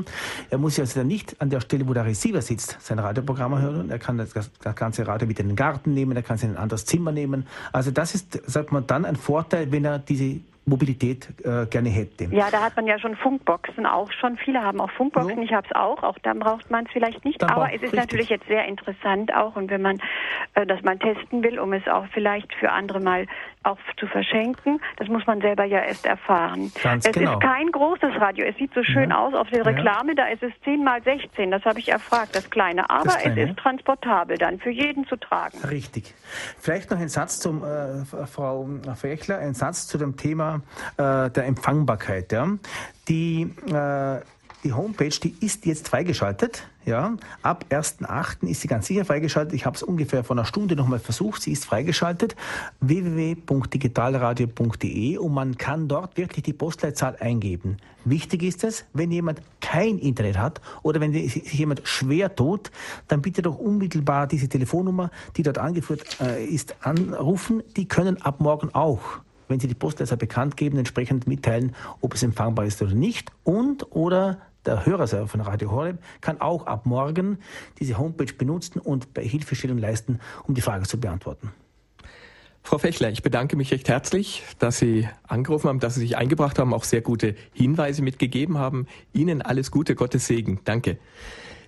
Speaker 2: Er muss also dann nicht an der Stelle, wo der Receiver sitzt, sein Radioprogramm hören. Er kann das, das ganze Radio mit in den Garten nehmen, er kann es in ein anderes Zimmer nehmen. Also das ist, sagt man dann, ein Vorteil, wenn er diese Mobilität äh, gerne hätte.
Speaker 7: Ja, da hat man ja schon Funkboxen auch schon. Viele haben auch Funkboxen. Ja. Ich habe es auch. Auch dann braucht man es vielleicht nicht. Dann Aber es ist richtig. natürlich jetzt sehr interessant auch und wenn man äh, das mal testen will, um es auch vielleicht für andere mal auch zu verschenken, das muss man selber ja erst erfahren.
Speaker 2: Ganz
Speaker 7: es
Speaker 2: genau.
Speaker 7: ist kein großes Radio. Es sieht so schön ja. aus auf der Reklame. Ja. Da ist es 10 mal 16. Das habe ich erfragt, das kleine. Aber das kleine. es ist transportabel dann für jeden zu tragen.
Speaker 2: Richtig. Vielleicht noch ein Satz zum äh, Frau Fechler, ein Satz zu dem Thema äh, der Empfangbarkeit. Ja. Die, äh, die Homepage, die ist jetzt freigeschaltet. Ja, ab 1.8. ist sie ganz sicher freigeschaltet. Ich habe es ungefähr vor einer Stunde nochmal versucht. Sie ist freigeschaltet. www.digitalradio.de und man kann dort wirklich die Postleitzahl eingeben. Wichtig ist es, wenn jemand kein Internet hat oder wenn sich jemand schwer tut, dann bitte doch unmittelbar diese Telefonnummer, die dort angeführt äh, ist, anrufen. Die können ab morgen auch wenn Sie die Postleitzahl bekannt geben, entsprechend mitteilen, ob es empfangbar ist oder nicht. Und oder der Hörer selber von Radio Horeb kann auch ab morgen diese Homepage benutzen und bei Hilfestellung leisten, um die Frage zu beantworten.
Speaker 1: Frau Fechler, ich bedanke mich recht herzlich, dass Sie angerufen haben, dass Sie sich eingebracht haben, auch sehr gute Hinweise mitgegeben haben. Ihnen alles Gute, Gottes Segen. Danke.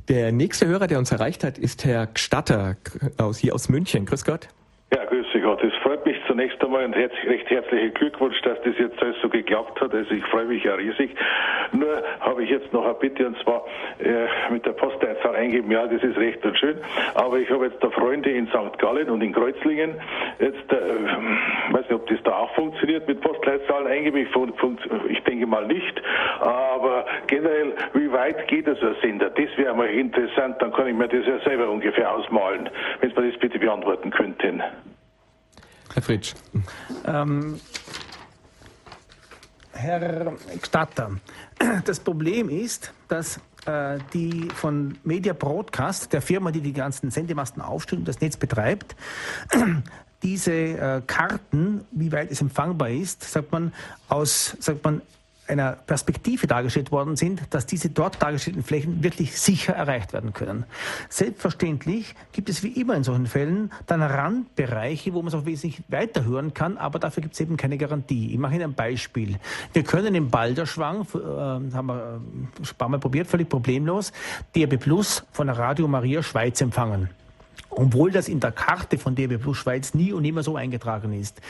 Speaker 1: Der nächste Hörer, der uns erreicht hat, ist Herr Gstatter aus, hier aus München. Grüß Gott.
Speaker 8: Ja, grüß Gott. Es freut mich zunächst einmal und recht herzlichen Glückwunsch, dass das jetzt alles so geklappt hat. Also ich freue mich ja riesig. Nur habe ich jetzt noch eine Bitte und zwar äh, mit der Postleitzahl eingeben. Ja, das ist recht und schön. Aber ich habe jetzt da Freunde in St. Gallen und in Kreuzlingen. Jetzt, äh, weiß nicht, ob das da auch funktioniert mit Postleitzahlen eingeben. Ich, ich denke mal nicht. Aber generell, wie weit geht das ein Sender? Das wäre mal interessant. Dann kann ich mir das ja selber ungefähr ausmalen, wenn Sie mir das bitte beantworten könnten.
Speaker 1: Herr Fritsch. Ähm,
Speaker 2: Herr Gstatter, das Problem ist, dass äh, die von Media Broadcast, der Firma, die die ganzen Sendemasten aufstellt und das Netz betreibt, diese äh, Karten, wie weit es empfangbar ist, sagt man, aus, sagt man, einer Perspektive dargestellt worden sind, dass diese dort dargestellten Flächen wirklich sicher erreicht werden können. Selbstverständlich gibt es wie immer in solchen Fällen dann Randbereiche, wo man es auch wesentlich weiter hören kann, aber dafür gibt es eben keine Garantie. Ich mache Ihnen ein Beispiel. Wir können im Balderschwang, äh, haben wir äh, ein paar Mal probiert, völlig problemlos, DRB Plus von Radio Maria Schweiz empfangen obwohl das in der Karte von DB Plus Schweiz nie und immer so eingetragen ist.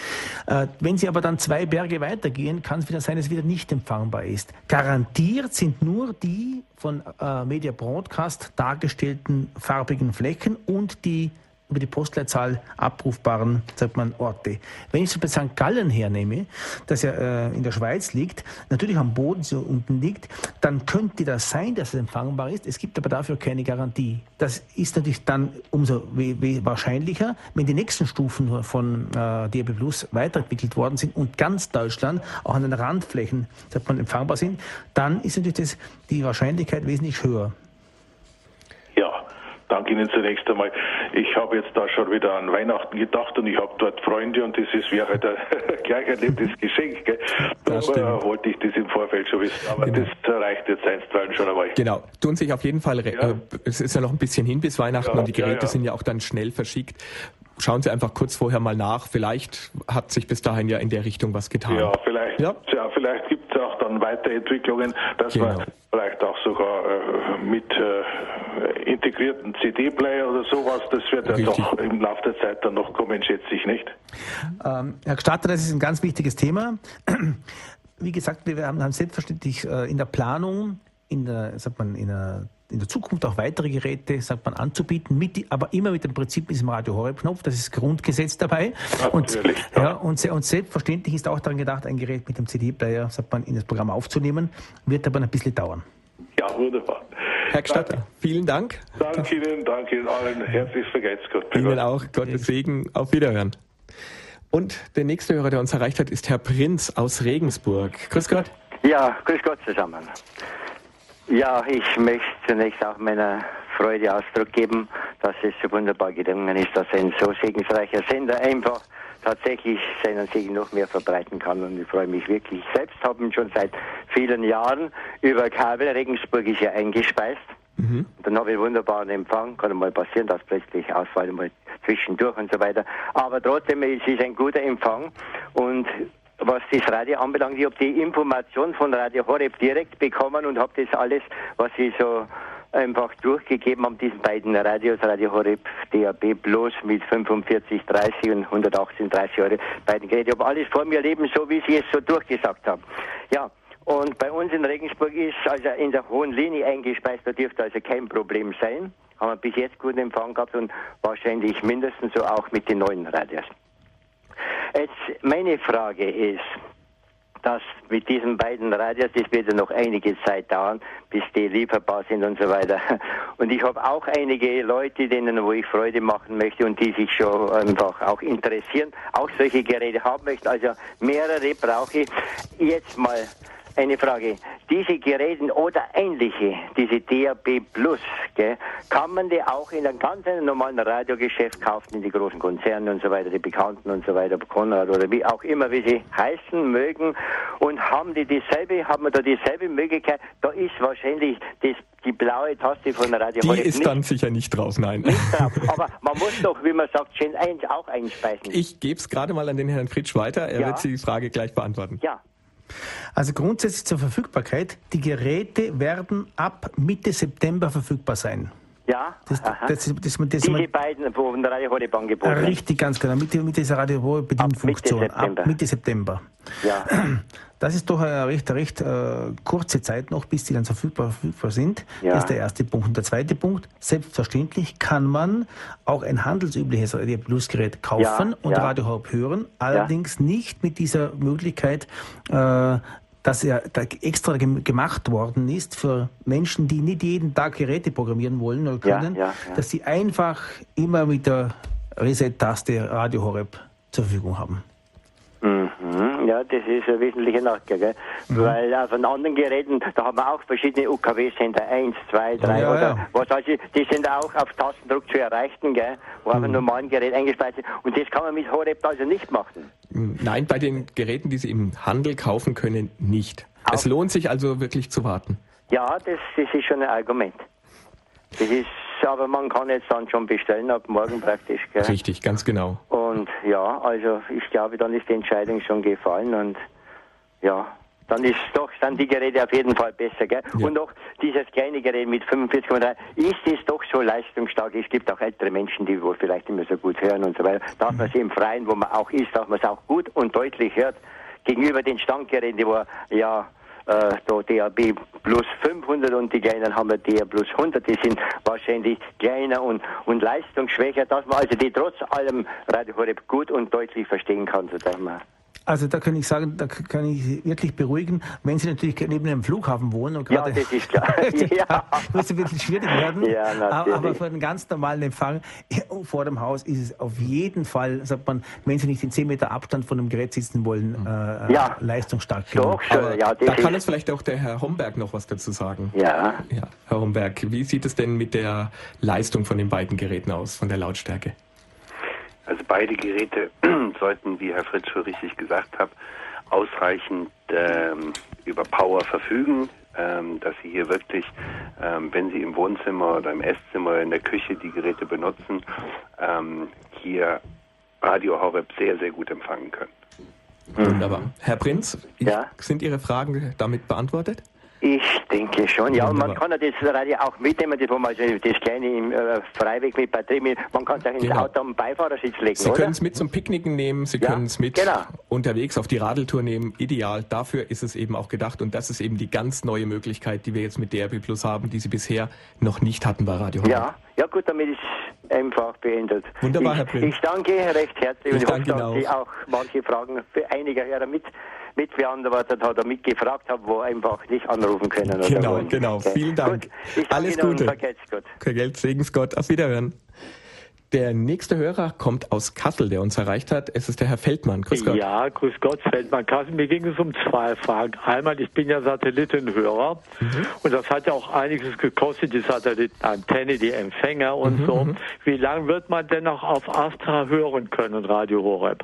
Speaker 2: Äh, wenn Sie aber dann zwei Berge weitergehen, kann es wieder sein, dass es wieder nicht empfangbar ist. Garantiert sind nur die von äh, Media Broadcast dargestellten farbigen Flächen und die über die Postleitzahl abrufbaren, sagt man, Orte. Wenn ich so bei St. Gallen hernehme, das ja äh, in der Schweiz liegt, natürlich am Boden so unten liegt, dann könnte das sein, dass es empfangbar ist. Es gibt aber dafür keine Garantie. Das ist natürlich dann umso wahrscheinlicher, wenn die nächsten Stufen von äh, DAB Plus weiterentwickelt worden sind und ganz Deutschland auch an den Randflächen, sagt man, empfangbar sind, dann ist natürlich das, die Wahrscheinlichkeit wesentlich höher.
Speaker 8: Danke Ihnen zunächst einmal. Ich habe jetzt da schon wieder an Weihnachten gedacht und ich habe dort Freunde und das ist wie halt ein gleich ein nettes Geschenk. Gell? Darum wollte ich das im Vorfeld schon wissen, aber genau. das reicht jetzt einstweilen schon einmal.
Speaker 1: Genau, tun sich auf jeden Fall, ja. äh, es ist ja noch ein bisschen hin bis Weihnachten ja, und die Geräte ja, sind ja auch dann schnell verschickt. Schauen Sie einfach kurz vorher mal nach. Vielleicht hat sich bis dahin ja in der Richtung was getan.
Speaker 8: Ja, vielleicht, ja. vielleicht gibt es auch dann Weiterentwicklungen, dass genau. man vielleicht auch sogar äh, mit äh, integrierten CD-Player oder sowas, das wird ja doch im Laufe der Zeit dann noch kommen, schätze ich nicht.
Speaker 2: Ähm, Herr Gstatter, das ist ein ganz wichtiges Thema. Wie gesagt, wir haben, haben selbstverständlich äh, in der Planung, in der, sagt man, in der in der Zukunft auch weitere Geräte, sagt man, anzubieten, mit, aber immer mit dem Prinzip diesem Radio Horeb Knopf, das ist Grundgesetz dabei. Und, ja. ja und, und, selbstverständlich ist auch daran gedacht, ein Gerät mit dem CD-Player, sagt man, in das Programm aufzunehmen, wird aber ein bisschen dauern.
Speaker 8: Ja, wunderbar.
Speaker 1: Herr Gstatter, vielen Dank.
Speaker 8: Danke Ihnen, danke Ihnen allen. Herzlich vergeht's Gott.
Speaker 1: Ihnen auch. Gottes Segen. Auf Wiederhören. Und der nächste Hörer, der uns erreicht hat, ist Herr Prinz aus Regensburg. Grüß Gott.
Speaker 9: Ja, grüß Gott zusammen. Ja, ich möchte zunächst auch meiner Freude Ausdruck geben, dass es so wunderbar gelungen ist, dass ein so segensreicher Sender einfach tatsächlich seinen Segen noch mehr verbreiten kann. Und ich freue mich wirklich. Selbst haben schon seit vielen Jahren über Kabel, Regensburg ist ja eingespeist. Mhm. Dann habe ich einen wunderbaren Empfang. Kann mal passieren, dass plötzlich Ausfall mal zwischendurch und so weiter. Aber trotzdem ist es ein guter Empfang. Und was das Radio anbelangt, ich habe die Information von Radio Horeb direkt bekommen und habe das alles, was ich so einfach durchgegeben haben, diesen beiden Radios, Radio Horeb DAB Plus mit 45, 30 und 118, 30 Euro, beiden Geräte. Ich habe alles vor mir leben, so wie Sie es so durchgesagt haben. Ja, und bei uns in Regensburg ist also in der hohen Linie eingespeist, da dürfte also kein Problem sein. Haben wir bis jetzt guten Empfang gehabt und wahrscheinlich mindestens so auch mit den neuen Radios. Jetzt meine Frage ist, dass mit diesen beiden Radios, das wird ja noch einige Zeit dauern, bis die lieferbar sind und so weiter. Und ich habe auch einige Leute, denen wo ich Freude machen möchte und die sich schon einfach auch interessieren, auch solche Geräte haben möchten. Also mehrere brauche ich. Jetzt mal eine Frage. Diese Geräte oder ähnliche, diese DAB Plus, gell, kann man die auch in einem ganz normalen Radiogeschäft kaufen, in die großen Konzerne und so weiter, die Bekannten und so weiter, Konrad oder wie auch immer, wie sie heißen mögen. Und haben die dieselbe, haben wir da dieselbe Möglichkeit? Da ist wahrscheinlich das die blaue Taste von Radio
Speaker 1: Die ist nicht, dann sicher nicht drauf, nein.
Speaker 9: Nicht drauf. Aber man muss doch, wie man sagt, Gen 1 auch einspeisen.
Speaker 1: Ich gebe es gerade mal an den Herrn Fritsch weiter. Er ja. wird die Frage gleich beantworten.
Speaker 2: Ja. Also grundsätzlich zur Verfügbarkeit. Die Geräte werden ab Mitte September verfügbar sein.
Speaker 9: Ja,
Speaker 2: das, das, das, das,
Speaker 9: das die, die beiden von der Radio Horeb angeboten
Speaker 2: Richtig, ganz genau. Mit, mit dieser Radio Horeb Bedienfunktion. Ab Mitte September. Ab Mitte September. Ja. Das ist doch eine recht, recht äh, kurze Zeit noch, bis die dann verfügbar, verfügbar sind. Ja. Das ist der erste Punkt. Und der zweite Punkt, selbstverständlich kann man auch ein handelsübliches Radio Plus Gerät kaufen ja, und ja. Radio Horeb hören, allerdings nicht mit dieser Möglichkeit, äh, dass er da extra gemacht worden ist für Menschen, die nicht jeden Tag Geräte programmieren wollen oder können, dass sie einfach immer mit der Reset-Taste Radio Horeb zur Verfügung haben.
Speaker 9: Mhm, ja, das ist ein wesentlicher Nachteil, gell? Mhm. Weil auf den anderen Geräten, da haben wir auch verschiedene UKW-Sender, 1, 2, 3 ja, oder ja. was also, die sind auch auf Tastendruck zu erreichen, gell? Wo mhm. auf einem normalen Gerät eingespeist sind. Und das kann man mit Horeb also nicht machen.
Speaker 1: Nein, bei den Geräten, die Sie im Handel kaufen können, nicht. Auch. Es lohnt sich also wirklich zu warten.
Speaker 9: Ja, das, das ist schon ein Argument. Das ist, aber man kann jetzt dann schon bestellen ab morgen praktisch. Gell?
Speaker 1: Richtig, ganz genau.
Speaker 9: Und ja, also ich glaube, dann ist die Entscheidung schon gefallen und ja, dann ist doch dann die Geräte auf jeden Fall besser. Gell? Ja. Und noch dieses kleine Gerät mit 45,3 ist es doch so leistungsstark. Es gibt auch ältere Menschen, die wohl vielleicht immer so gut hören und so weiter. Darf mhm. man sie im Freien, wo man auch ist, darf man es auch gut und deutlich hört. Gegenüber den Standgeräten, wo ja äh, da DAB plus 500 und die kleinen haben wir DAB plus 100. Die sind wahrscheinlich kleiner und, und leistungsschwächer, dass man also die trotz allem Radio Horeb gut und deutlich verstehen kann, so dass man
Speaker 2: also da kann ich sagen, da kann ich Sie wirklich beruhigen, wenn Sie natürlich neben einem Flughafen wohnen und
Speaker 9: gerade. Ja, das ist klar.
Speaker 2: ja. Muss ein bisschen schwierig werden. Ja, natürlich. Aber für einen ganz normalen Empfang vor dem Haus ist es auf jeden Fall, sagt man, wenn Sie nicht in 10 Meter Abstand von dem Gerät sitzen wollen, äh, ja. leistungsstark.
Speaker 1: Doch, schon, ja, da kann jetzt vielleicht auch der Herr Homberg noch was dazu sagen.
Speaker 9: Ja.
Speaker 1: ja. Herr Homberg, wie sieht es denn mit der Leistung von den beiden Geräten aus, von der Lautstärke?
Speaker 6: Also beide Geräte sollten, wie Herr Fritz schon richtig gesagt hat, ausreichend ähm, über Power verfügen, ähm, dass Sie hier wirklich, ähm, wenn Sie im Wohnzimmer oder im Esszimmer oder in der Küche die Geräte benutzen, ähm, hier Radio Horeb sehr, sehr gut empfangen können.
Speaker 1: Wunderbar. Herr Prinz, ja? sind Ihre Fragen damit beantwortet?
Speaker 9: Ich denke schon, ja. Und man kann ja das Radio auch mitnehmen, das, wo man das kleine im äh, Freiweg mit Batterie, mit, man kann es auch ins genau. Auto am Beifahrersitz legen,
Speaker 1: Sie können es mit zum Picknicken nehmen, Sie ja, können es mit genau. unterwegs auf die Radeltour nehmen. Ideal. Dafür ist es eben auch gedacht. Und das ist eben die ganz neue Möglichkeit, die wir jetzt mit DRB Plus haben, die Sie bisher noch nicht hatten bei Radio
Speaker 9: Ja, ja gut, damit ist einfach beendet.
Speaker 1: Wunderbar,
Speaker 9: ich,
Speaker 1: Herr Prinz.
Speaker 9: Ich danke recht herzlich ich und ich hoffe, dass Sie auch manche Fragen für einige Hörer mit mitbeantwortet hat oder mitgefragt habe, wo einfach nicht anrufen können.
Speaker 1: Genau, genau. Okay. Vielen Dank. Gut, Alles Gute. Vergelt's Gott. Vergelt's Segens Gott. Auf Wiederhören. Der nächste Hörer kommt aus Kassel, der uns erreicht hat. Es ist der Herr Feldmann.
Speaker 10: Grüß Gott. Ja, grüß Gott, Feldmann. Kassel, mir ging es um zwei Fragen. Einmal, ich bin ja Satellitenhörer mhm. und das hat ja auch einiges gekostet, die Satellitenantenne, die Empfänger und mhm, so. Mhm. Wie lange wird man denn noch auf Astra hören können, Radio Horeb?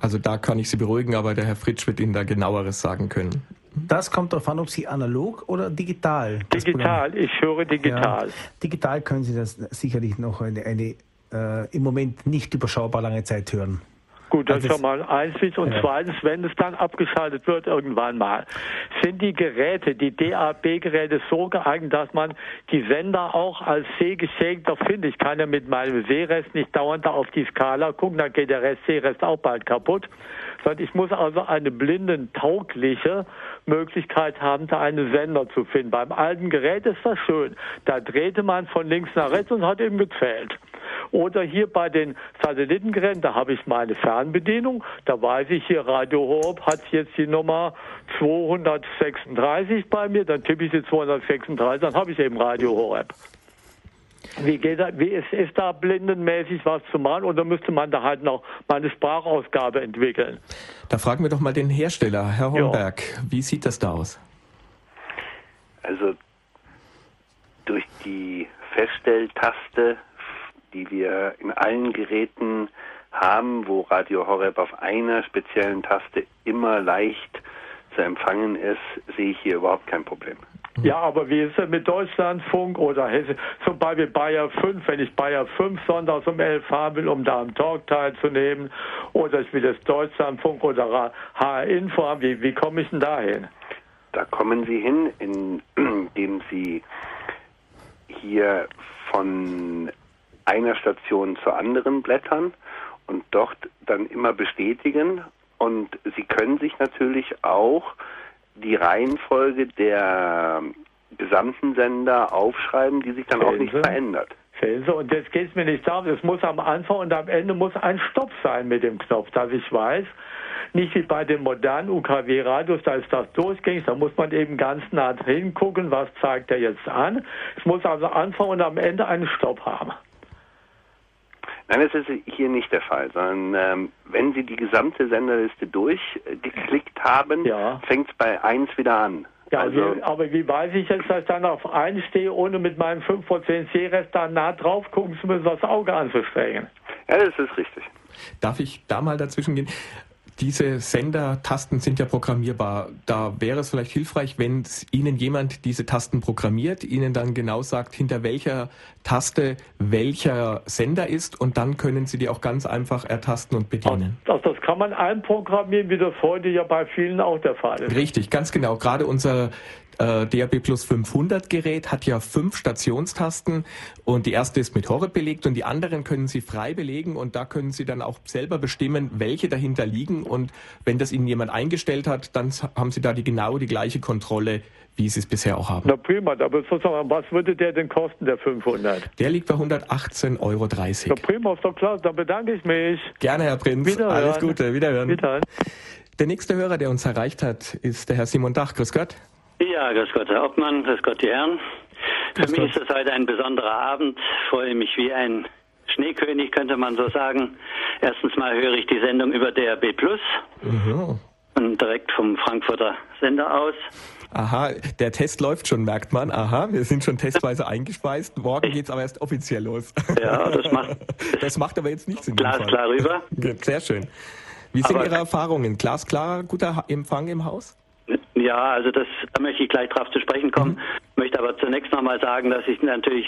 Speaker 1: Also da kann ich Sie beruhigen, aber der Herr Fritsch wird Ihnen da genaueres sagen können.
Speaker 2: Das kommt darauf an, ob Sie analog oder digital.
Speaker 10: Digital, ich höre digital. Ja,
Speaker 2: digital können Sie das sicherlich noch eine, eine äh, im Moment nicht überschaubar lange Zeit hören.
Speaker 10: Gut, das ist schon mal eins. Und ja. zweitens, wenn es dann abgeschaltet wird irgendwann mal, sind die Geräte, die DAB-Geräte so geeignet, dass man die Sender auch als sehgeschädigter findet. Ich kann ja mit meinem Sehrest nicht dauernd da auf die Skala gucken, dann geht der Rest Sehrest auch bald kaputt. Sondern ich muss also eine blindentaugliche Möglichkeit haben, da einen Sender zu finden. Beim alten Gerät ist das schön. Da drehte man von links nach rechts und hat eben gezählt. Oder hier bei den Satellitengeräten, da habe ich meine Fernbedienung. Da weiß ich hier, Radio Horb hat jetzt die Nummer 236 bei mir. Dann tippe ich die 236, dann habe ich eben Radio Horeb. Wie geht das, wie ist, ist da blindenmäßig was zu machen oder müsste man da halt noch mal eine Sprachausgabe entwickeln?
Speaker 1: Da fragen wir doch mal den Hersteller, Herr Hornberg. Ja. Wie sieht das da aus?
Speaker 6: Also durch die Feststelltaste die wir in allen Geräten haben, wo Radio Horeb auf einer speziellen Taste immer leicht zu empfangen ist, sehe ich hier überhaupt kein Problem.
Speaker 10: Ja, aber wie ist es mit Deutschlandfunk oder Hesse, zum Beispiel Bayer 5, wenn ich Bayer 5 sonntags um 11 haben will, um da am Talk teilzunehmen, oder ich will das Deutschlandfunk oder HR Info haben, wie, wie komme ich denn dahin?
Speaker 6: Da kommen Sie hin, indem Sie hier von einer Station zur anderen blättern und dort dann immer bestätigen. Und Sie können sich natürlich auch die Reihenfolge der gesamten Sender aufschreiben, die sich dann Felsen. auch nicht verändert.
Speaker 10: Felsen. Und jetzt geht es mir nicht darum, es muss am Anfang und am Ende muss ein Stopp sein mit dem Knopf, dass ich weiß, nicht wie bei den modernen UKW-Radios, da ist das durchgängig, da muss man eben ganz nah hingucken, was zeigt er jetzt an. Es muss also Anfang und am Ende einen Stopp haben.
Speaker 6: Nein, das ist hier nicht der Fall, sondern ähm, wenn Sie die gesamte Senderliste durchgeklickt haben, ja. fängt es bei 1 wieder an.
Speaker 10: Ja, also, wie, aber wie weiß ich jetzt, dass ich dann auf 1 stehe, ohne mit meinem 5% C-Rest da nah drauf gucken zu müssen, das Auge anzustrengen?
Speaker 6: Ja, das ist richtig.
Speaker 1: Darf ich da mal dazwischen gehen? Diese Sendertasten sind ja programmierbar. Da wäre es vielleicht hilfreich, wenn Ihnen jemand diese Tasten programmiert, Ihnen dann genau sagt, hinter welcher Taste welcher Sender ist und dann können Sie die auch ganz einfach ertasten und bedienen.
Speaker 10: Das, das kann man einprogrammieren, wie das heute ja bei vielen auch der Fall ist.
Speaker 1: Richtig, ganz genau. Gerade unser äh, DAB Plus 500 Gerät hat ja fünf Stationstasten und die erste ist mit Horeb belegt und die anderen können Sie frei belegen und da können Sie dann auch selber bestimmen, welche dahinter liegen und wenn das Ihnen jemand eingestellt hat, dann haben Sie da die genau die gleiche Kontrolle, wie Sie es bisher auch haben.
Speaker 10: Na prima, aber sozusagen, was würde der denn kosten, der 500?
Speaker 1: Der liegt bei 118,30 Euro.
Speaker 10: Na prima, ist doch klar, da bedanke ich mich.
Speaker 1: Gerne, Herr Prinz. Wiederhören. Alles Gute, wiederhören. wiederhören. Der nächste Hörer, der uns erreicht hat, ist der Herr Simon Dach. Grüß Gott.
Speaker 11: Ja, grüß Gott, Herr Obmann, grüß Gott, die Herren. Für mich ist es heute ein besonderer Abend. Ich freue mich wie ein Schneekönig, könnte man so sagen. Erstens mal höre ich die Sendung über DRB Plus. Mhm. Und direkt vom Frankfurter Sender aus.
Speaker 1: Aha, der Test läuft schon, merkt man. Aha, wir sind schon testweise eingespeist. Morgen geht es aber erst offiziell los.
Speaker 11: Ja, das macht.
Speaker 1: Das macht aber jetzt nichts in
Speaker 11: Glas klar rüber.
Speaker 1: Sehr schön. Wie sind aber Ihre Erfahrungen? Glasklarer, guter Empfang im Haus?
Speaker 11: Ja, also das, da möchte ich gleich drauf zu sprechen kommen. Mhm. Möchte aber zunächst nochmal sagen, dass sich natürlich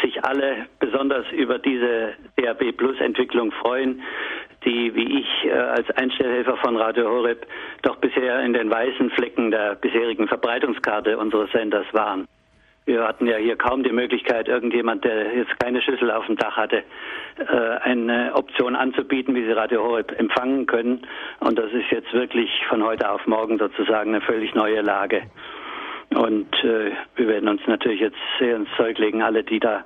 Speaker 11: sich alle besonders über diese DAB Plus Entwicklung freuen, die wie ich äh, als Einstellhelfer von Radio Horeb doch bisher in den weißen Flecken der bisherigen Verbreitungskarte unseres Senders waren. Wir hatten ja hier kaum die Möglichkeit, irgendjemand, der jetzt keine Schüssel auf dem Dach hatte, äh, eine Option anzubieten, wie sie Radio Horeb empfangen können. Und das ist jetzt wirklich von heute auf morgen sozusagen eine völlig neue Lage. Und äh, wir werden uns natürlich jetzt sehr ins Zeug legen, alle, die da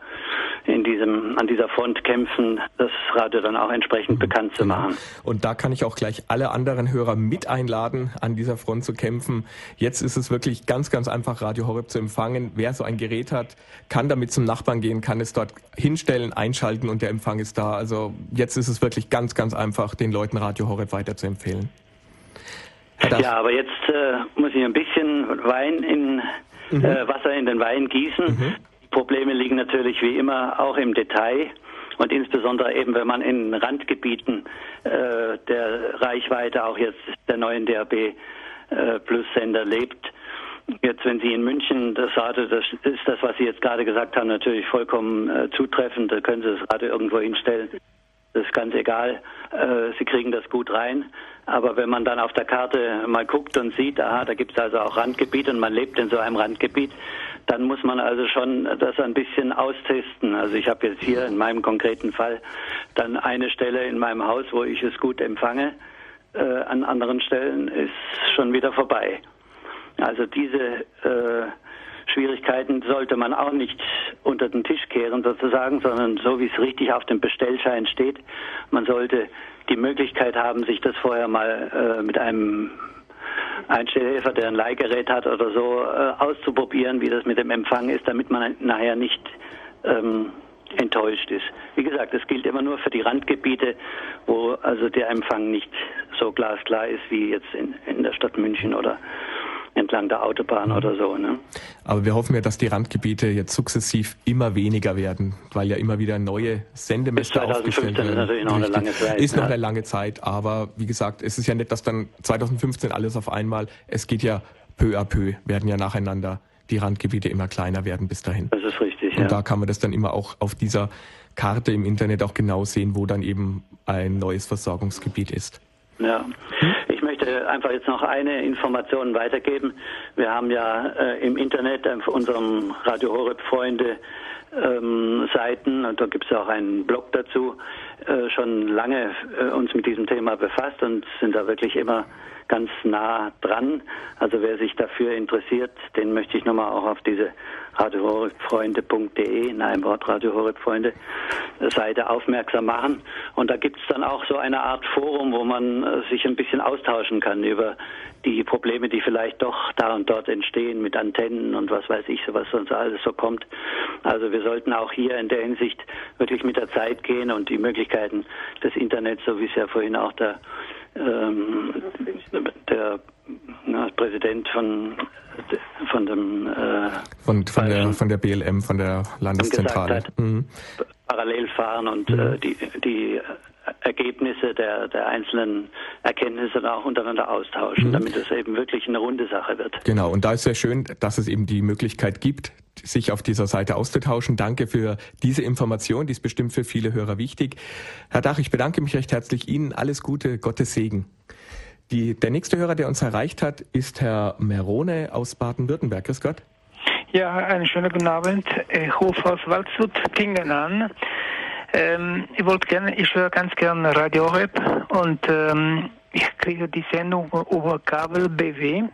Speaker 11: in diesem, an dieser Front kämpfen, das Radio dann auch entsprechend mhm. bekannt zu machen.
Speaker 1: Und da kann ich auch gleich alle anderen Hörer mit einladen, an dieser Front zu kämpfen. Jetzt ist es wirklich ganz, ganz einfach, Radio Horeb zu empfangen. Wer so ein Gerät hat, kann damit zum Nachbarn gehen, kann es dort hinstellen, einschalten und der Empfang ist da. Also jetzt ist es wirklich ganz, ganz einfach, den Leuten Radio Horeb weiter empfehlen.
Speaker 11: Ja, aber jetzt äh, muss ich ein bisschen Wein in mhm. äh, Wasser in den Wein gießen. Mhm. Die Probleme liegen natürlich wie immer auch im Detail und insbesondere eben, wenn man in Randgebieten äh, der Reichweite auch jetzt der neuen DAB äh, Plus Sender lebt. Jetzt, wenn Sie in München das Radio, das ist das, was Sie jetzt gerade gesagt haben, natürlich vollkommen äh, zutreffend. Da können Sie das Radio irgendwo hinstellen. Das ist ganz egal. Äh, Sie kriegen das gut rein. Aber wenn man dann auf der Karte mal guckt und sieht, aha, da gibt es also auch Randgebiete und man lebt in so einem Randgebiet, dann muss man also schon das ein bisschen austesten. Also ich habe jetzt hier in meinem konkreten Fall dann eine Stelle in meinem Haus, wo ich es gut empfange. Äh, an anderen Stellen ist schon wieder vorbei. Also diese äh, Schwierigkeiten sollte man auch nicht unter den Tisch kehren sozusagen, sondern so wie es richtig auf dem Bestellschein steht. Man sollte die Möglichkeit haben, sich das vorher mal äh, mit einem Einstellhelfer, der ein Leihgerät hat oder so, äh, auszuprobieren, wie das mit dem Empfang ist, damit man nachher nicht ähm, enttäuscht ist. Wie gesagt, das gilt immer nur für die Randgebiete, wo also der Empfang nicht so glasklar ist wie jetzt in, in der Stadt München oder entlang der Autobahn mhm. oder so. Ne?
Speaker 1: Aber wir hoffen ja, dass die Randgebiete jetzt sukzessiv immer weniger werden, weil ja immer wieder neue Sendemesser aufgestellt werden. Ist natürlich noch eine lange Zeit. Ist noch eine lange Zeit, aber wie gesagt, es ist ja nicht, dass dann 2015 alles auf einmal, es geht ja peu à peu, werden ja nacheinander die Randgebiete immer kleiner werden bis dahin.
Speaker 11: Das ist richtig,
Speaker 1: Und ja. da kann man das dann immer auch auf dieser Karte im Internet auch genau sehen, wo dann eben ein neues Versorgungsgebiet ist.
Speaker 11: Ja. Ich möchte einfach jetzt noch eine Information weitergeben. Wir haben ja äh, im Internet auf unserem Radio Horeb Freunde ähm, Seiten und da gibt es auch einen Blog dazu, äh, schon lange äh, uns mit diesem Thema befasst und sind da wirklich immer ganz nah dran. Also wer sich dafür interessiert, den möchte ich nochmal auch auf diese radiohorrifreunde.de, in einem Wort radiohorrifreunde, Seite aufmerksam machen. Und da gibt es dann auch so eine Art Forum, wo man äh, sich ein bisschen austauschen kann über die Probleme, die vielleicht doch da und dort entstehen mit Antennen und was weiß ich, was sonst alles so kommt. Also wir sollten auch hier in der Hinsicht wirklich mit der Zeit gehen und die Möglichkeiten des Internets, so wie es ja vorhin auch der, ähm, der na, Präsident von von dem
Speaker 1: äh, von, von, der, von der BLM, von der Landeszentrale. Hat,
Speaker 11: mhm. Parallel fahren und mhm. äh, die, die Ergebnisse der, der einzelnen Erkenntnisse auch untereinander austauschen, mhm. damit es eben wirklich eine runde Sache wird.
Speaker 1: Genau, und da ist sehr schön, dass es eben die Möglichkeit gibt, sich auf dieser Seite auszutauschen. Danke für diese Information, die ist bestimmt für viele Hörer wichtig. Herr Dach, ich bedanke mich recht herzlich Ihnen. Alles Gute, Gottes Segen. Die, der nächste Hörer, der uns erreicht hat, ist Herr Merone aus Baden-Württemberg. Grüß Gott.
Speaker 12: Ja, einen schönen guten Abend. Ich rufe aus Waldshut Klingen an. Ähm, ich wollte gerne, ich höre ganz gerne Radio Rap und ähm, ich kriege die Sendung über Kabel BW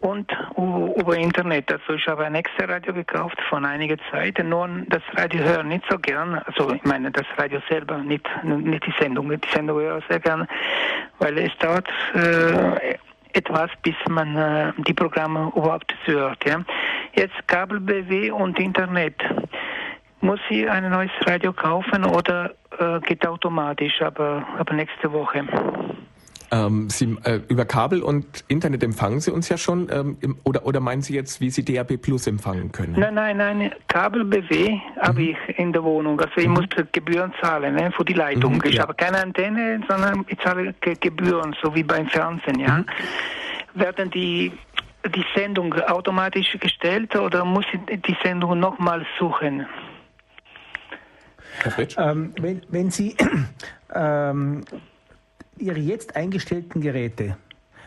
Speaker 12: und über Internet. Also ich habe ein extra Radio gekauft von einiger Zeit. Nur das Radio höre nicht so gern. Also ich meine das Radio selber, nicht, nicht die Sendung. Die Sendung höre ich sehr gern, weil es dauert äh, etwas, bis man äh, die Programme überhaupt hört. Ja. Jetzt Kabel BW und Internet. Muss ich ein neues Radio kaufen oder äh, geht automatisch, aber, aber nächste Woche?
Speaker 1: Ähm, Sie, äh, über Kabel und Internet empfangen Sie uns ja schon, ähm, im, oder, oder meinen Sie jetzt, wie Sie DAB Plus empfangen können?
Speaker 12: Nein, nein, nein, Kabel BW mhm. habe ich in der Wohnung. Also ich mhm. muss Gebühren zahlen ne, für die Leitung. Mhm, ich habe keine Antenne, sondern ich zahle Gebühren, so wie beim Fernsehen. Ja. Mhm. Werden die die Sendung automatisch gestellt oder muss ich die Sendung nochmal suchen?
Speaker 1: Herr Fritsch?
Speaker 2: Ähm, wenn, wenn Sie ähm, Ihre jetzt eingestellten Geräte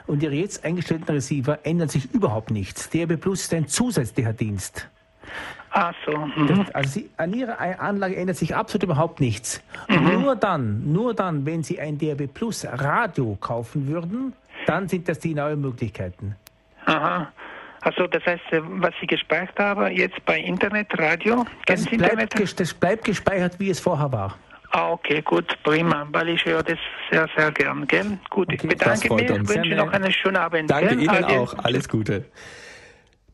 Speaker 2: und Ihre jetzt eingestellten Receiver ändern sich überhaupt nichts. DAB Plus ist ein zusätzlicher Dienst.
Speaker 12: Ach so. Mhm.
Speaker 2: Das, also Sie, an Ihrer Anlage ändert sich absolut überhaupt nichts. Mhm. Nur dann, nur dann, wenn Sie ein DAB Plus Radio kaufen würden, dann sind das die neuen Möglichkeiten.
Speaker 12: Aha. Also das heißt, äh, was Sie gespeichert haben, jetzt bei Internet, Radio,
Speaker 2: das bleibt, Internet? das bleibt gespeichert, wie es vorher war.
Speaker 12: Ah, okay, gut, prima, weil ich höre das sehr, sehr gern, gell? Gut, ich bedanke mich, wünsche noch einen schönen Abend.
Speaker 1: Danke gell? Ihnen auch, alles Gute.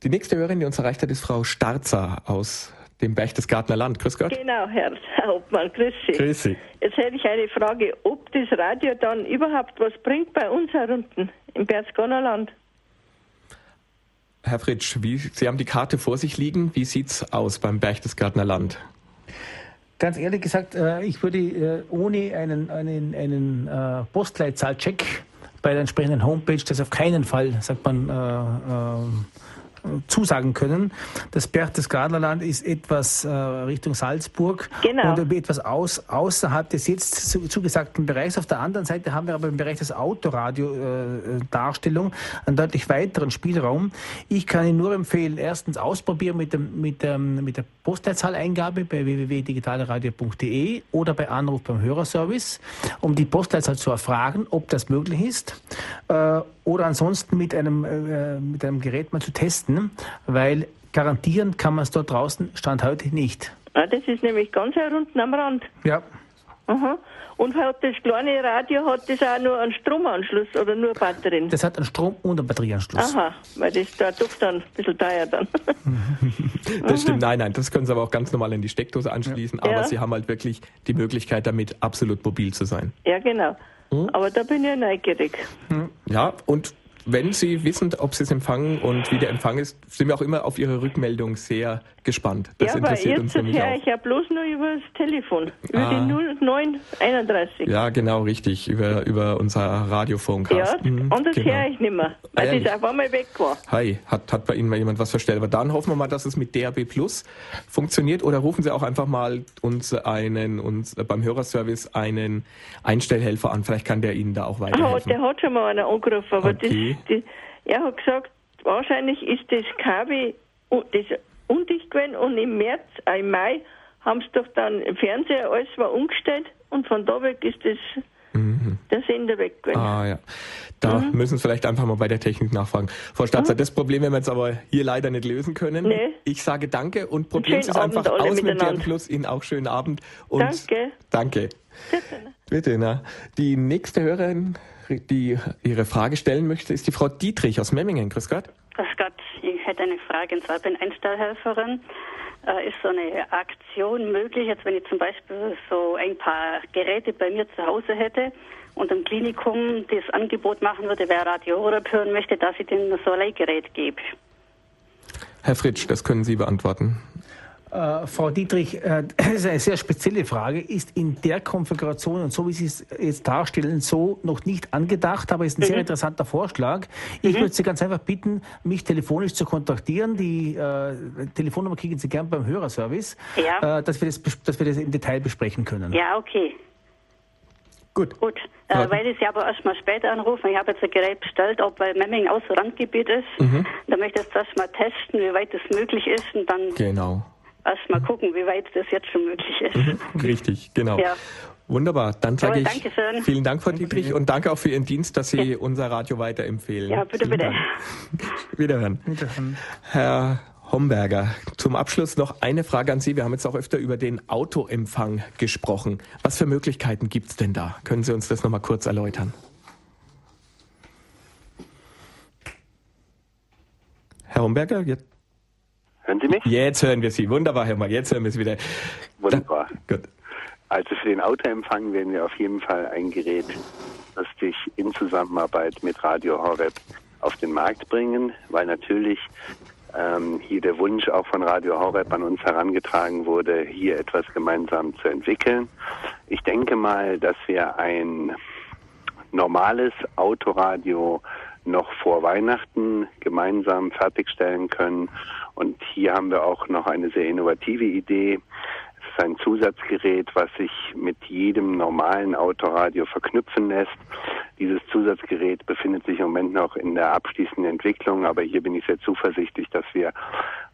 Speaker 1: Die nächste Hörerin, die uns erreicht hat, ist Frau Starzer aus dem Berchtesgadener Land. Grüß Gott.
Speaker 13: Genau, Herr Hauptmann, grüß Sie.
Speaker 1: Grüß Sie.
Speaker 13: Jetzt hätte ich eine Frage, ob das Radio dann überhaupt was bringt bei uns herunten im Berchtesgadener Land.
Speaker 1: Herr Fritsch, wie, Sie haben die Karte vor sich liegen. Wie sieht es aus beim Berchtesgadener Land?
Speaker 2: Ganz ehrlich gesagt, äh, ich würde äh, ohne einen, einen, einen äh, Postleitzahlcheck bei der entsprechenden Homepage das auf keinen Fall, sagt man, zusagen können. Das Berchtesgadenerland ist etwas äh, Richtung Salzburg
Speaker 13: genau.
Speaker 2: und etwas aus, außerhalb des jetzt zu, zugesagten Bereichs. Auf der anderen Seite haben wir aber im Bereich des Autoradio-Darstellung äh, einen deutlich weiteren Spielraum. Ich kann Ihnen nur empfehlen, erstens ausprobieren mit, dem, mit, dem, mit der Postleitzahleingabe bei www.digitaleradio.de oder bei Anruf beim Hörerservice, um die Postleitzahl zu erfragen, ob das möglich ist. Äh, oder ansonsten mit einem, äh, mit einem Gerät mal zu testen, weil garantieren kann man es dort draußen Stand heute nicht.
Speaker 13: Ah, das ist nämlich ganz unten am Rand.
Speaker 2: Ja.
Speaker 13: Aha. Und hat das kleine Radio hat das auch nur einen Stromanschluss oder nur Batterien?
Speaker 2: Das hat einen Strom- und einen Batterieanschluss.
Speaker 13: Aha, weil das da doch dann ein bisschen teuer dann.
Speaker 1: das stimmt, nein, nein, das können Sie aber auch ganz normal in die Steckdose anschließen, ja. aber Sie haben halt wirklich die Möglichkeit, damit absolut mobil zu sein.
Speaker 13: Ja, genau. Hm? Aber da bin ich neugierig.
Speaker 1: Ja, und wenn Sie wissen, ob Sie es empfangen und wie der Empfang ist, sind wir auch immer auf Ihre Rückmeldung sehr gespannt.
Speaker 13: Das ja, interessiert uns nämlich höre ich ja bloß nur über das Telefon, über ah. die 0931.
Speaker 1: Ja, genau, richtig, über, über unser Radiophonecast.
Speaker 13: Ja, mhm, und das genau. höre ich nicht mehr, weil ah, das einfach mal weg war.
Speaker 1: Hi, hat, hat bei Ihnen mal jemand was verstellt. Aber dann hoffen wir mal, dass es mit DAB Plus funktioniert oder rufen Sie auch einfach mal uns einen, uns beim Hörerservice einen Einstellhelfer an. Vielleicht kann der Ihnen da auch weiterhelfen.
Speaker 13: Oh, der hat schon mal einen angerufen, aber okay. das, das, er hat gesagt, wahrscheinlich ist das Kabel, das undicht gewesen und im März, äh, im Mai haben sie doch dann im Fernseher alles war umgestellt und von da weg ist das mhm. der Sender weg gewesen.
Speaker 1: Ah ja. Da mhm. müssen Sie vielleicht einfach mal bei der Technik nachfragen. Frau Statzer, mhm. das Problem werden wir jetzt aber hier leider nicht lösen können. Nee. Ich sage danke und probieren Sie es einfach aus mit dem Plus. Ihnen auch schönen Abend. Und
Speaker 13: danke.
Speaker 1: Danke. Bitte. Bitte, na. Die nächste Hörerin, die ihre Frage stellen möchte, ist die Frau Dietrich aus Memmingen. Grüß Gott.
Speaker 14: Grüß Gott, ich hätte eine Frage, und zwar bin Einstellhelferin. Äh, ist so eine Aktion möglich, jetzt wenn ich zum Beispiel so ein paar Geräte bei mir zu Hause hätte und im Klinikum das Angebot machen würde, wer Radio Horeb hören möchte, dass ich denen so ein Leihgerät gebe?
Speaker 1: Herr Fritsch, das können Sie beantworten.
Speaker 2: Äh, Frau Dietrich, äh, das ist eine sehr spezielle Frage, ist in der Konfiguration und so wie Sie es jetzt darstellen, so noch nicht angedacht, aber ist ein mhm. sehr interessanter Vorschlag. Ich mhm. würde Sie ganz einfach bitten, mich telefonisch zu kontaktieren. Die äh, Telefonnummer kriegen Sie gern beim Hörerservice, ja. äh, dass, wir das, dass wir das im Detail besprechen können.
Speaker 14: Ja, okay.
Speaker 1: Gut.
Speaker 14: Gut, äh, weil ich Sie aber erst mal später anrufen. Ich habe jetzt ein Gerät bestellt, ob weil Memming so Randgebiet ist. Mhm. Da möchte ich jetzt erst mal testen, wie weit das möglich ist und dann.
Speaker 1: Genau
Speaker 14: erst mal gucken, wie weit das jetzt schon möglich ist. Mhm.
Speaker 1: Richtig, genau. Ja. Wunderbar. Dann sage ich Dankeschön. vielen Dank, Frau Dietrich, und danke auch für Ihren Dienst, dass Sie unser Radio weiterempfehlen.
Speaker 14: Ja, bitte,
Speaker 1: vielen
Speaker 14: bitte.
Speaker 1: Wiederhören. Wiederhören. Herr Homberger, zum Abschluss noch eine Frage an Sie. Wir haben jetzt auch öfter über den Autoempfang gesprochen. Was für Möglichkeiten gibt es denn da? Können Sie uns das nochmal kurz erläutern? Herr Homberger, jetzt
Speaker 15: Hören Sie mich?
Speaker 1: Jetzt hören wir Sie. Wunderbar, Herr Mal. Jetzt hören wir Sie wieder.
Speaker 15: Wunderbar. Da, gut. Also für den Autoempfang werden wir auf jeden Fall ein Gerät lustig in Zusammenarbeit mit Radio Horweb auf den Markt bringen, weil natürlich ähm, hier der Wunsch auch von Radio Horweb an uns herangetragen wurde, hier etwas gemeinsam zu entwickeln. Ich denke mal, dass wir ein normales Autoradio noch vor Weihnachten gemeinsam fertigstellen können und hier haben wir auch noch eine sehr innovative Idee.
Speaker 6: ist ein Zusatzgerät, was sich mit jedem normalen Autoradio verknüpfen lässt. Dieses Zusatzgerät befindet sich im Moment noch in der abschließenden Entwicklung, aber hier bin ich sehr zuversichtlich, dass wir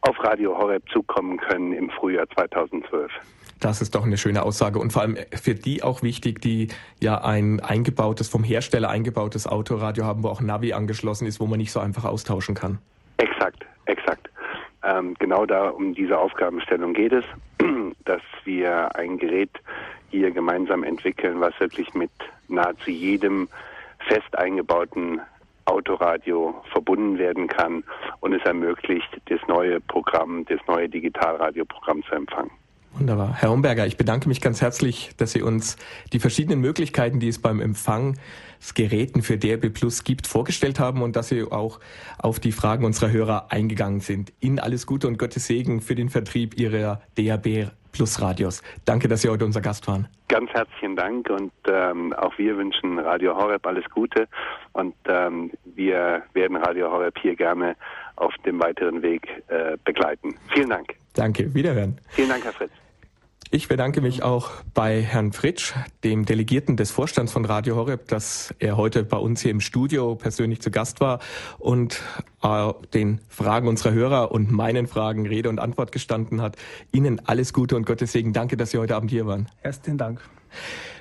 Speaker 6: auf Radio Horeb zukommen können im Frühjahr 2012.
Speaker 1: Das ist doch eine schöne Aussage und vor allem für die auch wichtig, die ja ein eingebautes, vom Hersteller eingebautes Autoradio haben, wo auch Navi angeschlossen ist, wo man nicht so einfach austauschen kann.
Speaker 6: Exakt, exakt. Ähm, genau da um diese Aufgabenstellung geht es, dass wir ein Gerät hier gemeinsam entwickeln, was wirklich mit nahezu jedem fest eingebauten Autoradio verbunden werden kann und es ermöglicht, das neue Programm, das neue Digitalradioprogramm zu empfangen.
Speaker 1: Wunderbar. Herr Homberger, ich bedanke mich ganz herzlich, dass Sie uns die verschiedenen Möglichkeiten, die es beim Empfang Geräten für DRB Plus gibt, vorgestellt haben und dass Sie auch auf die Fragen unserer Hörer eingegangen sind. Ihnen alles Gute und Gottes Segen für den Vertrieb Ihrer DRB Plus Radios. Danke, dass Sie heute unser Gast waren.
Speaker 6: Ganz herzlichen Dank und ähm, auch wir wünschen Radio Horeb alles Gute und ähm, wir werden Radio Horeb hier gerne auf dem weiteren Weg äh, begleiten. Vielen Dank.
Speaker 1: Danke, wiederhören.
Speaker 6: Vielen Dank, Herr Fritz.
Speaker 1: Ich bedanke mich auch bei Herrn Fritsch, dem Delegierten des Vorstands von Radio Horeb, dass er heute bei uns hier im Studio persönlich zu Gast war und äh, den Fragen unserer Hörer und meinen Fragen Rede und Antwort gestanden hat. Ihnen alles Gute und Gottes Segen. Danke, dass Sie heute Abend hier waren.
Speaker 2: Herzlichen Dank.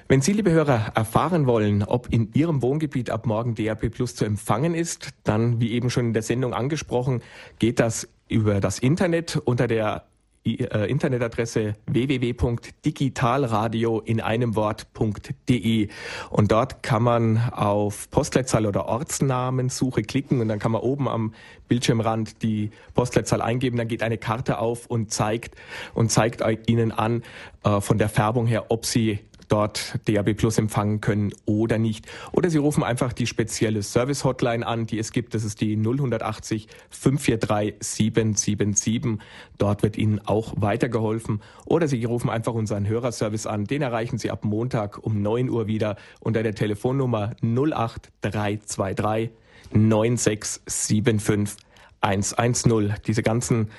Speaker 1: Wenn Sie, liebe Hörer, erfahren wollen, ob in Ihrem Wohngebiet ab morgen DAP Plus zu empfangen ist, dann, wie eben schon in der Sendung angesprochen, geht das über das Internet unter der äh, Internetadresse www.digitalradio in einem Wort.de und dort kann man auf Postleitzahl oder Ortsnamensuche klicken und dann kann man oben am Bildschirmrand die Postleitzahl eingeben, dann geht eine Karte auf und zeigt und zeigt Ihnen an äh, von der Färbung her, ob Sie dort DAB Plus empfangen können oder nicht. Oder Sie rufen einfach die spezielle Service Hotline an, die es gibt. Das ist die 0180 543 777. Dort wird Ihnen auch weitergeholfen. Oder Sie rufen einfach unseren Hörerservice an. Den erreichen Sie ab Montag um 9 Uhr wieder unter der Telefonnummer 08323 9675 110. Diese ganzen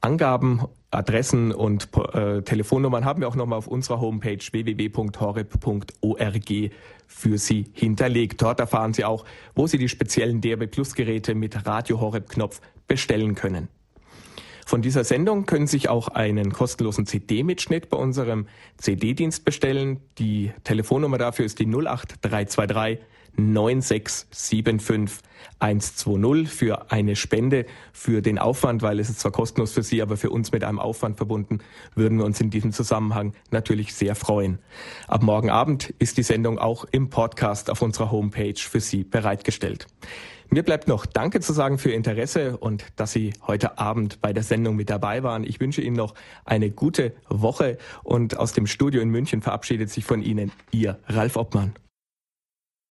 Speaker 1: Angaben, Adressen und äh, Telefonnummern haben wir auch nochmal auf unserer Homepage www.horeb.org für Sie hinterlegt. Dort erfahren Sie auch, wo Sie die speziellen DRB Plus Geräte mit Radio Horeb Knopf bestellen können. Von dieser Sendung können Sie sich auch einen kostenlosen CD-Mitschnitt bei unserem CD-Dienst bestellen. Die Telefonnummer dafür ist die 08323 9675 120 für eine Spende für den Aufwand, weil es ist zwar kostenlos für Sie, aber für uns mit einem Aufwand verbunden, würden wir uns in diesem Zusammenhang natürlich sehr freuen. Ab morgen Abend ist die Sendung auch im Podcast auf unserer Homepage für Sie bereitgestellt. Mir bleibt noch Danke zu sagen für Ihr Interesse und dass Sie heute Abend bei der Sendung mit dabei waren. Ich wünsche Ihnen noch eine gute Woche und aus dem Studio in München verabschiedet sich von Ihnen Ihr Ralf Obmann.